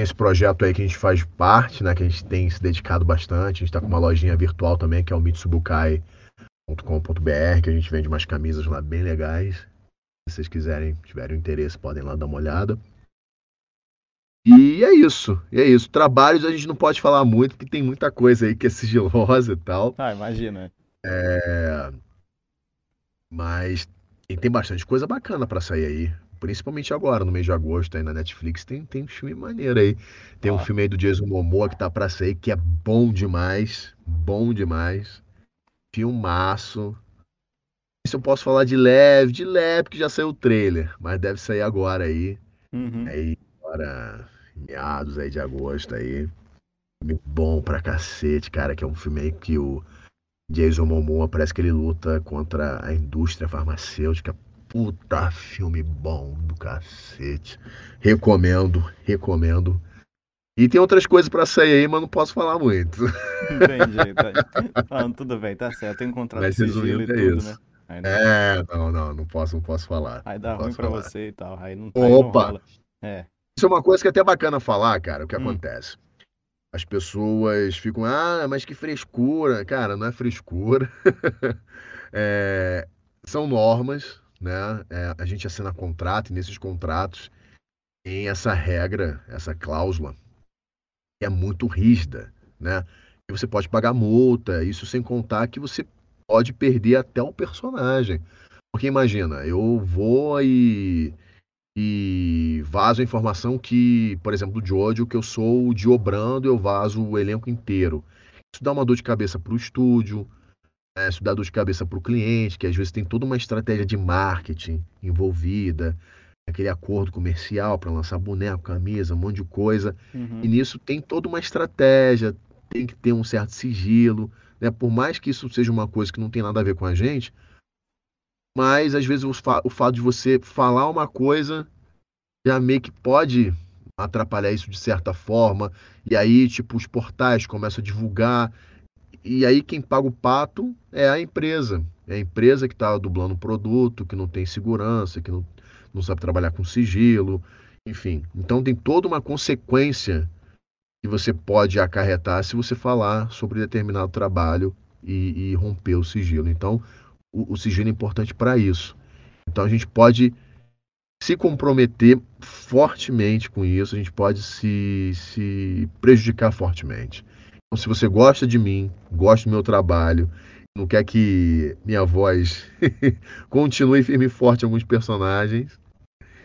Tem esse projeto aí que a gente faz parte, né? Que a gente tem se dedicado bastante. A gente está com uma lojinha virtual também, que é o Mitsubukai.com.br, que a gente vende umas camisas lá bem legais. Se vocês quiserem, tiverem interesse, podem lá dar uma olhada. E é isso, é isso. Trabalhos a gente não pode falar muito, porque tem muita coisa aí que é sigilosa e tal. Ah, imagina. É... Mas tem bastante coisa bacana para sair aí. Principalmente agora, no mês de agosto, aí na Netflix, tem, tem um filme maneiro aí. Tem um filme aí do Jason Momoa que tá pra sair, que é bom demais. Bom demais. Filmaço. Se eu posso falar de leve, de leve, porque já saiu o trailer. Mas deve sair agora aí. Uhum. Aí, agora, meados aí de agosto aí. Filme bom pra cacete, cara. Que é um filme aí que o Jason Momoa parece que ele luta contra a indústria farmacêutica Puta filme bom do cacete. Recomendo, recomendo. E tem outras coisas para sair aí, mas não posso falar muito. Entendi. [LAUGHS] Tá... Não, tudo bem, tá certo. Tem contrato mas sigilo e é tudo, isso. né? Não... É, não, não, não posso, não posso falar. Aí dá ruim pra falar. você e tal. Aí não, Opa! Não é. Isso é uma coisa que é até bacana falar, cara, o que hum. acontece. As pessoas ficam, ah, mas que frescura. Cara, não é frescura. [LAUGHS] é, são normas, né? É, a gente assina contrato e nesses contratos tem essa regra, essa cláusula é muito rígida, né? E você pode pagar multa, isso sem contar que você pode perder até o personagem. Porque imagina, eu vou e, e vazo a informação que, por exemplo, do Jojo, que eu sou o Diobrando, eu vazo o elenco inteiro. Isso dá uma dor de cabeça para o estúdio, é, isso dá dor de cabeça para o cliente, que às vezes tem toda uma estratégia de marketing envolvida, aquele acordo comercial para lançar boneco, camisa, um monte de coisa. Uhum. E nisso tem toda uma estratégia, tem que ter um certo sigilo. Né? Por mais que isso seja uma coisa que não tem nada a ver com a gente, mas às vezes o, fa o fato de você falar uma coisa já meio que pode atrapalhar isso de certa forma. E aí, tipo, os portais começam a divulgar e aí quem paga o pato é a empresa. É a empresa que está dublando o produto, que não tem segurança, que não, não sabe trabalhar com sigilo, enfim. Então tem toda uma consequência que você pode acarretar se você falar sobre determinado trabalho e, e romper o sigilo. Então o, o sigilo é importante para isso. Então a gente pode se comprometer fortemente com isso, a gente pode se, se prejudicar fortemente. Então, se você gosta de mim, gosta do meu trabalho, não quer que minha voz [LAUGHS] continue firme e forte em alguns personagens,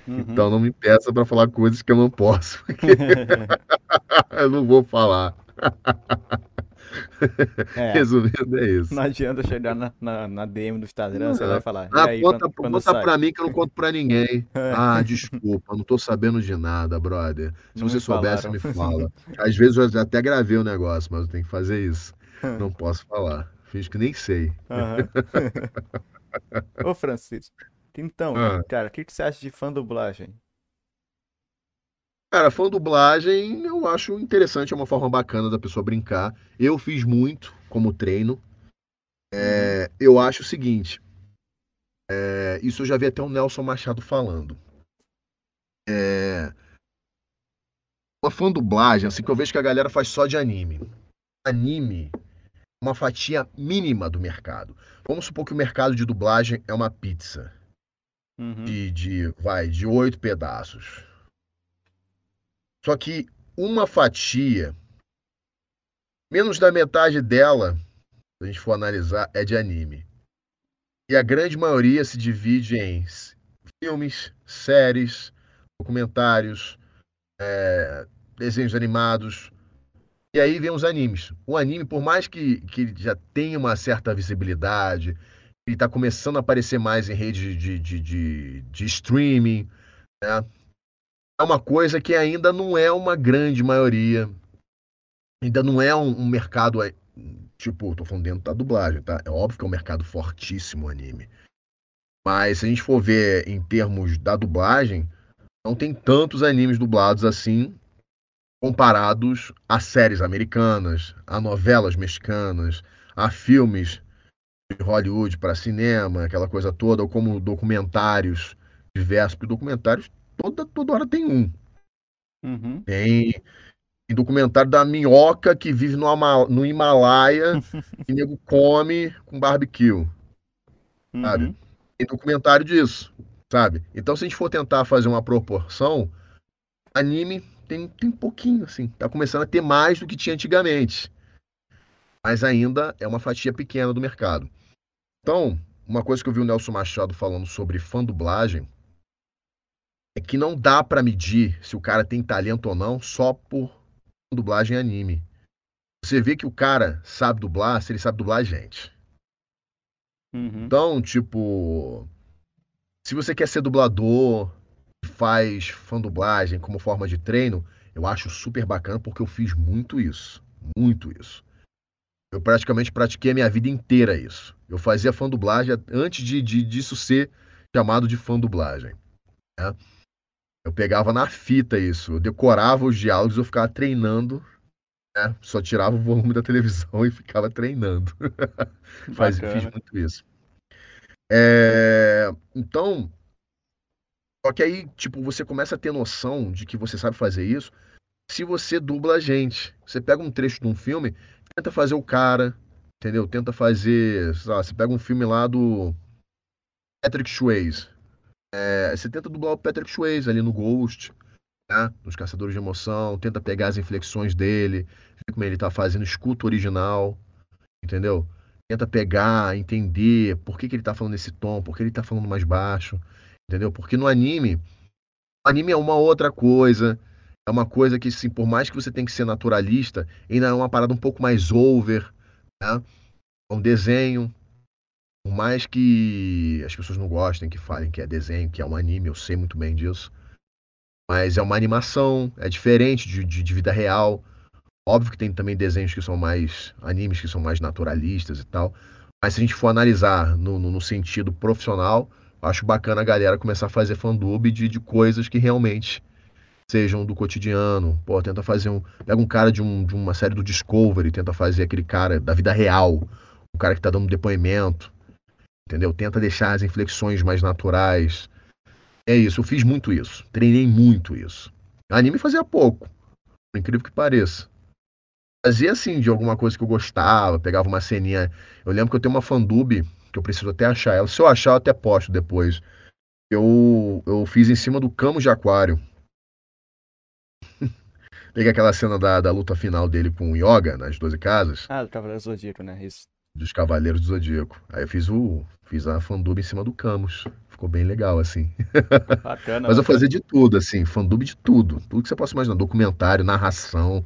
uhum. então não me peça para falar coisas que eu não posso. [LAUGHS] [LAUGHS] eu não vou falar. É, Resumindo, é isso. Não adianta chegar na, na, na DM do Instagram, você vai falar. Ah, aí, conta, quando, quando conta pra mim que eu não conto pra ninguém. [LAUGHS] É. Ah, desculpa, não tô sabendo de nada, brother. Se não você soubesse, me [LAUGHS] fala. Às vezes eu até gravei o um negócio, mas eu tenho que fazer isso. [LAUGHS] Não posso falar. Fiz que nem sei. Uhum. Ô, Francisco. Então, ah. cara, o que, que você acha de fã dublagem? Cara, fã dublagem eu acho interessante, é uma forma bacana da pessoa brincar. Eu fiz muito como treino. É, eu acho o seguinte. É, isso eu já vi até o Nelson Machado falando. É, uma fã dublagem, assim, que eu vejo que a galera faz só de anime. Anime uma fatia mínima do mercado. Vamos supor que o mercado de dublagem é uma pizza. Uhum. De, de, vai, de oito pedaços. Só que uma fatia, menos da metade dela, se a gente for analisar, é de anime. E a grande maioria se divide em filmes, séries, documentários, é, desenhos animados. E aí vem os animes. O anime, por mais que, que já tenha uma certa visibilidade, ele está começando a aparecer mais em rede de, de, de, de streaming, né? É uma coisa que ainda não é uma grande maioria. Ainda não é um, um mercado. Tipo, tô falando dentro da dublagem, tá? É óbvio que é um mercado fortíssimo o anime. Mas se a gente for ver em termos da dublagem, não tem tantos animes dublados assim comparados a séries americanas, a novelas mexicanas, a filmes de Hollywood para cinema, aquela coisa toda, ou como documentários diversos. Documentários toda, toda hora tem um. Uhum. Tem, tem, documentário da minhoca que vive no, no Himalaia [LAUGHS] e nego come com barbecue. Sabe? Uhum. Tem documentário disso. sabe? Então, se a gente for tentar fazer uma proporção, anime tem, tem pouquinho, assim. Tá começando a ter mais do que tinha antigamente. Mas ainda é uma fatia pequena do mercado. Então, uma coisa que eu vi o Nelson Machado falando sobre fã dublagem é que não dá para medir se o cara tem talento ou não só por dublagem anime. Você vê que o cara sabe dublar, se ele sabe dublar, é gente. Uhum. Então, tipo, se você quer ser dublador, faz fã dublagem como forma de treino, eu acho super bacana porque eu fiz muito isso. Muito isso. Eu praticamente pratiquei a minha vida inteira isso. Eu fazia fã dublagem antes de, de disso ser chamado de fã dublagem. Né? Eu pegava na fita isso, eu decorava os diálogos, eu ficava treinando, né? Só tirava o volume da televisão [LAUGHS] e ficava treinando. [LAUGHS] Faz, fiz muito isso. É, então, só que aí, tipo, você começa a ter noção de que você sabe fazer isso se você dubla a gente. Você pega um trecho de um filme, tenta fazer o cara, entendeu? Tenta fazer, sei lá, você pega um filme lá do Patrick Swayze. É, você tenta dublar o Patrick Swayze ali no Ghost, né? nos Caçadores de Emoção, tenta pegar as inflexões dele, ver como ele tá fazendo, escuta o original, entendeu? Tenta pegar, entender por que, que ele tá falando nesse tom, por que ele tá falando mais baixo, entendeu? Porque no anime, o anime é uma outra coisa, é uma coisa que, assim, por mais que você tenha que ser naturalista, ainda é uma parada um pouco mais over, né? É um desenho, por mais que as pessoas não gostem, que falem que é desenho, que é um anime, eu sei muito bem disso. Mas é uma animação, é diferente de, de, de vida real. Óbvio que tem também desenhos que são mais. animes que são mais naturalistas e tal. Mas se a gente for analisar no, no, no sentido profissional, acho bacana a galera começar a fazer fandub de, de coisas que realmente sejam do cotidiano. Pô, tenta fazer um. Pega um cara de, um, de uma série do Discovery, tenta fazer aquele cara da vida real, o cara que tá dando depoimento entendeu? Tenta deixar as inflexões mais naturais. É isso, eu fiz muito isso. Treinei muito isso. Anime fazia pouco, por incrível que pareça. Fazia assim, de alguma coisa que eu gostava, pegava uma ceninha. Eu lembro que eu tenho uma fandub, que eu preciso até achar ela. Se eu achar, eu até posto depois. Eu, eu fiz em cima do Camus de Aquário. [LAUGHS] Peguei aquela cena da, da luta final dele com o Yoga nas 12 casas. Ah, do Cavaleiro Zodíaco, né? Isso dos Cavaleiros do Zodíaco. Aí eu fiz o fiz a fandub em cima do Camus. Ficou bem legal, assim. [LAUGHS] Bacana. Mas eu fazia de tudo, assim, fandub de tudo. Tudo que você possa imaginar. Documentário, narração.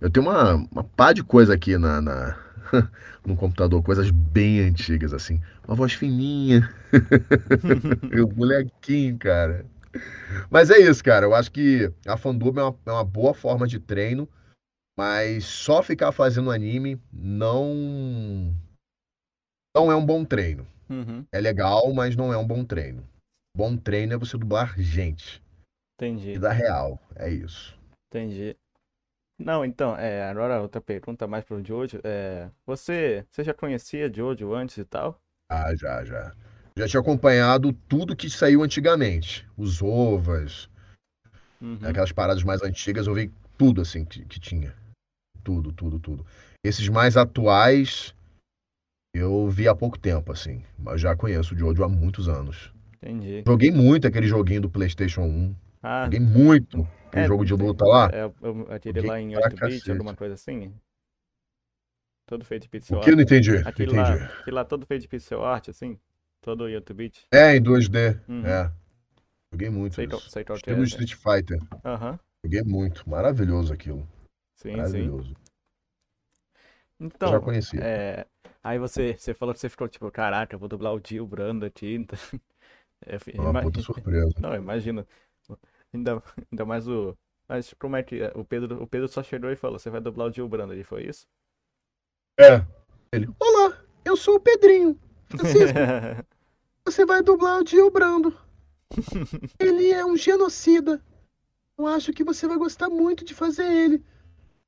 Eu tenho uma, uma pá de coisa aqui na, na [LAUGHS] no computador, coisas bem antigas, assim. Uma voz fininha. eu [LAUGHS] molequinho, cara. Mas é isso, cara. Eu acho que a fandub é uma, é uma boa forma de treino mas só ficar fazendo anime não não é um bom treino. Uhum. É legal, mas não é um bom treino. Bom treino é você dublar gente. Entendi. Vida real, é isso. Entendi. Não, então, é, agora outra pergunta mais pro Jojo. É, você, você já conhecia Jojo antes e tal? Ah, já, já. Já tinha acompanhado tudo que saiu antigamente. Os ovas, uhum. aquelas paradas mais antigas, eu vi tudo assim que, que tinha tudo, tudo, tudo. Esses mais atuais eu vi há pouco tempo, assim. Mas já conheço o Jojo há muitos anos. Entendi. Joguei muito aquele joguinho do PlayStation 1. Ah, Joguei muito aquele é, jogo de luta lá. É, eu atirei lá em 8-bit, alguma coisa assim. Todo feito de pixel art. O que eu não entendi? Aquele, entendi. Lá, aquele lá todo feito de pixel art, assim. Todo 8-bit. É, em 2D. Uhum. É. Joguei muito. Sei, isso. sei qual é. Street Fighter. Aham. Uhum. Joguei muito. Maravilhoso aquilo. Sim, sim. Então, já conhecia. É, aí você, você falou que você ficou tipo, caraca, eu vou dublar o Dio Brando aqui. Então... [LAUGHS] É, Uma puta surpresa. Não, imagina. Ainda, ainda mais o. Mas como é que. É? O Pedro, o Pedro só chegou e falou: você vai dublar o Dio Brando ali, foi isso? É. Ele. Olá, eu sou o Pedrinho. Francisco. [LAUGHS] você vai dublar o Dio Brando. [LAUGHS] Ele é um genocida. Eu acho que você vai gostar muito de fazer ele.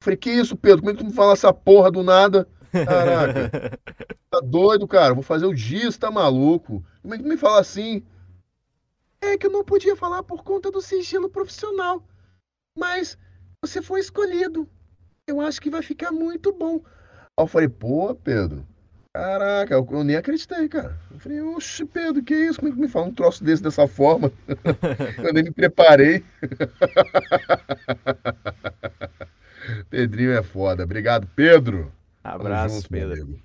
Falei, que isso, Pedro? Como é que tu me fala essa porra do nada? Caraca. [LAUGHS] Tá doido, cara? Vou fazer o dia, você tá maluco? Como é que tu me fala assim? É que eu não podia falar por conta do sigilo profissional. Mas você foi escolhido. Eu acho que vai ficar muito bom. Aí eu falei, pô, Pedro, Caraca, eu, eu nem acreditei, cara. Eu falei, oxe, Pedro, que isso? Como é que me fala um troço desse dessa forma? [LAUGHS] Eu nem me preparei. [LAUGHS] [LAUGHS] Pedrinho é foda. Obrigado, Pedro. Abraço, junto, Pedro.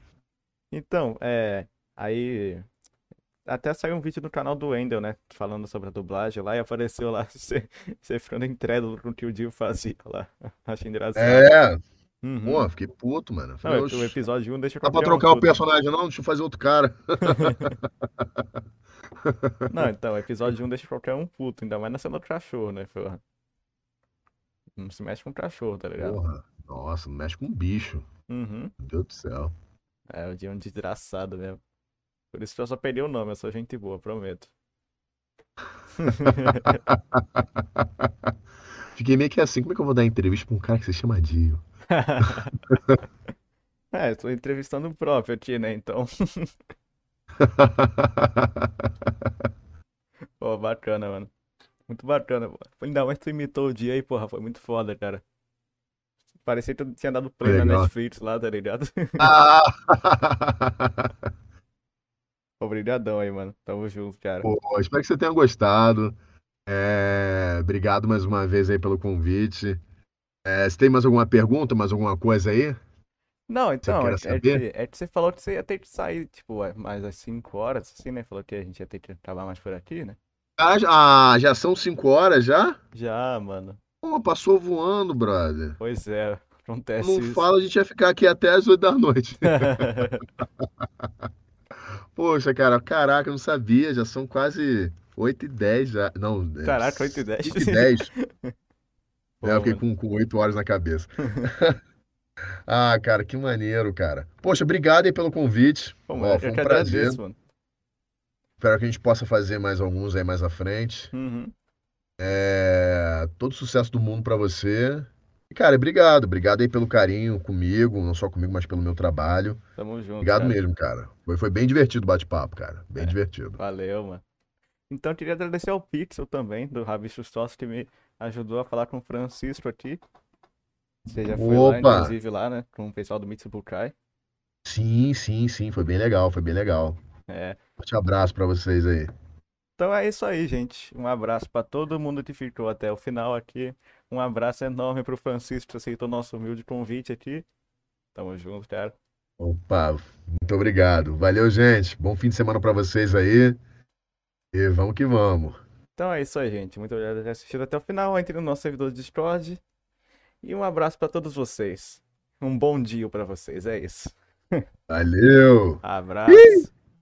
Então, é. Aí. Até saiu um vídeo no canal do Wendel, né? Falando sobre a dublagem lá e apareceu lá [LAUGHS] você, você ficando incrédulo com o que o Dio fazia lá. [LAUGHS] Achei engraçado. É, Uhum. pô, fiquei puto, mano. Eu Não, Falei, o episódio 1 deixa dá pra qualquer um trocar o personagem, não? Deixa eu fazer outro cara. Não, então, o episódio 1 deixa qualquer um puto, ainda mais na cena do cachorro, né? porra? Não se mexe com cachorro, tá ligado? Porra, nossa, não mexe com um bicho. Uhum. Meu Deus do céu. É, o Dio é um desgraçado mesmo. Por isso que eu só perdi o nome, eu sou gente boa, prometo. [LAUGHS] Fiquei meio que assim, como é que eu vou dar entrevista pra um cara que se chama Dio? [LAUGHS] É, eu tô entrevistando o próprio aqui, né? Então, [LAUGHS] pô, bacana, mano. Muito bacana, pô. Ainda mais que tu imitou o dia aí, porra, foi muito foda, cara. Parecia que tu tinha dado play na Legal. Netflix lá, tá ligado? Ah! [LAUGHS] Obrigadão aí, mano. Tamo junto, cara. Pô, espero que você tenha gostado. É, Obrigado mais uma vez aí pelo convite. É, Você tem mais alguma pergunta, mais alguma coisa aí? Não, então, é, é que, é que você falou que você ia ter que sair, tipo, é, mais às 5 horas, assim, né? Falou que a gente ia ter que acabar mais por aqui, né? Ah, já são cinco horas já? Já, mano. Pô, passou voando, brother. Pois é, acontece Não isso. fala, a gente ia ficar aqui até as oito da noite. [LAUGHS] Poxa, cara, caraca, eu não sabia, já são quase oito e dez já. Não, é Caraca, 8 e 10. cinco e dez. [LAUGHS] Pô, É, eu fiquei com, com oito horas na cabeça. [LAUGHS] Ah, cara, que maneiro, cara. Poxa, obrigado aí pelo convite. Pô, Ó, mano, foi eu um prazer. agradeço, mano. Espero que a gente possa fazer mais alguns aí mais à frente. Uhum. É, todo sucesso do mundo pra você. E, cara, obrigado. Obrigado aí pelo carinho comigo, não só comigo, mas pelo meu trabalho. Tamo junto, Obrigado cara. mesmo, cara. Foi, foi bem divertido o bate-papo, cara. Bem É. divertido. Valeu, mano. Então, eu queria agradecer ao Pixel também, do Rabicho Sócio, que me ajudou a falar com o Francisco aqui. Você já foi lá, Opa! inclusive, lá, né? Com o pessoal do Mitsubishi. Sim, sim, sim. Foi bem legal, foi bem legal. É. Forte abraço pra vocês aí. Então é isso aí, gente. Um abraço pra todo mundo que ficou até o final aqui. Um abraço enorme pro Francisco que aceitou nosso humilde convite aqui. Tamo junto, cara. Opa, muito obrigado. Valeu, gente. Bom fim de semana pra vocês aí. E vamos que vamos. Então é isso aí, gente. Muito obrigado por ter assistido até o final. Entre no nosso servidor de Discord. E um abraço pra todos vocês. Um bom dia pra vocês. É isso. Valeu! [LAUGHS] Abraço.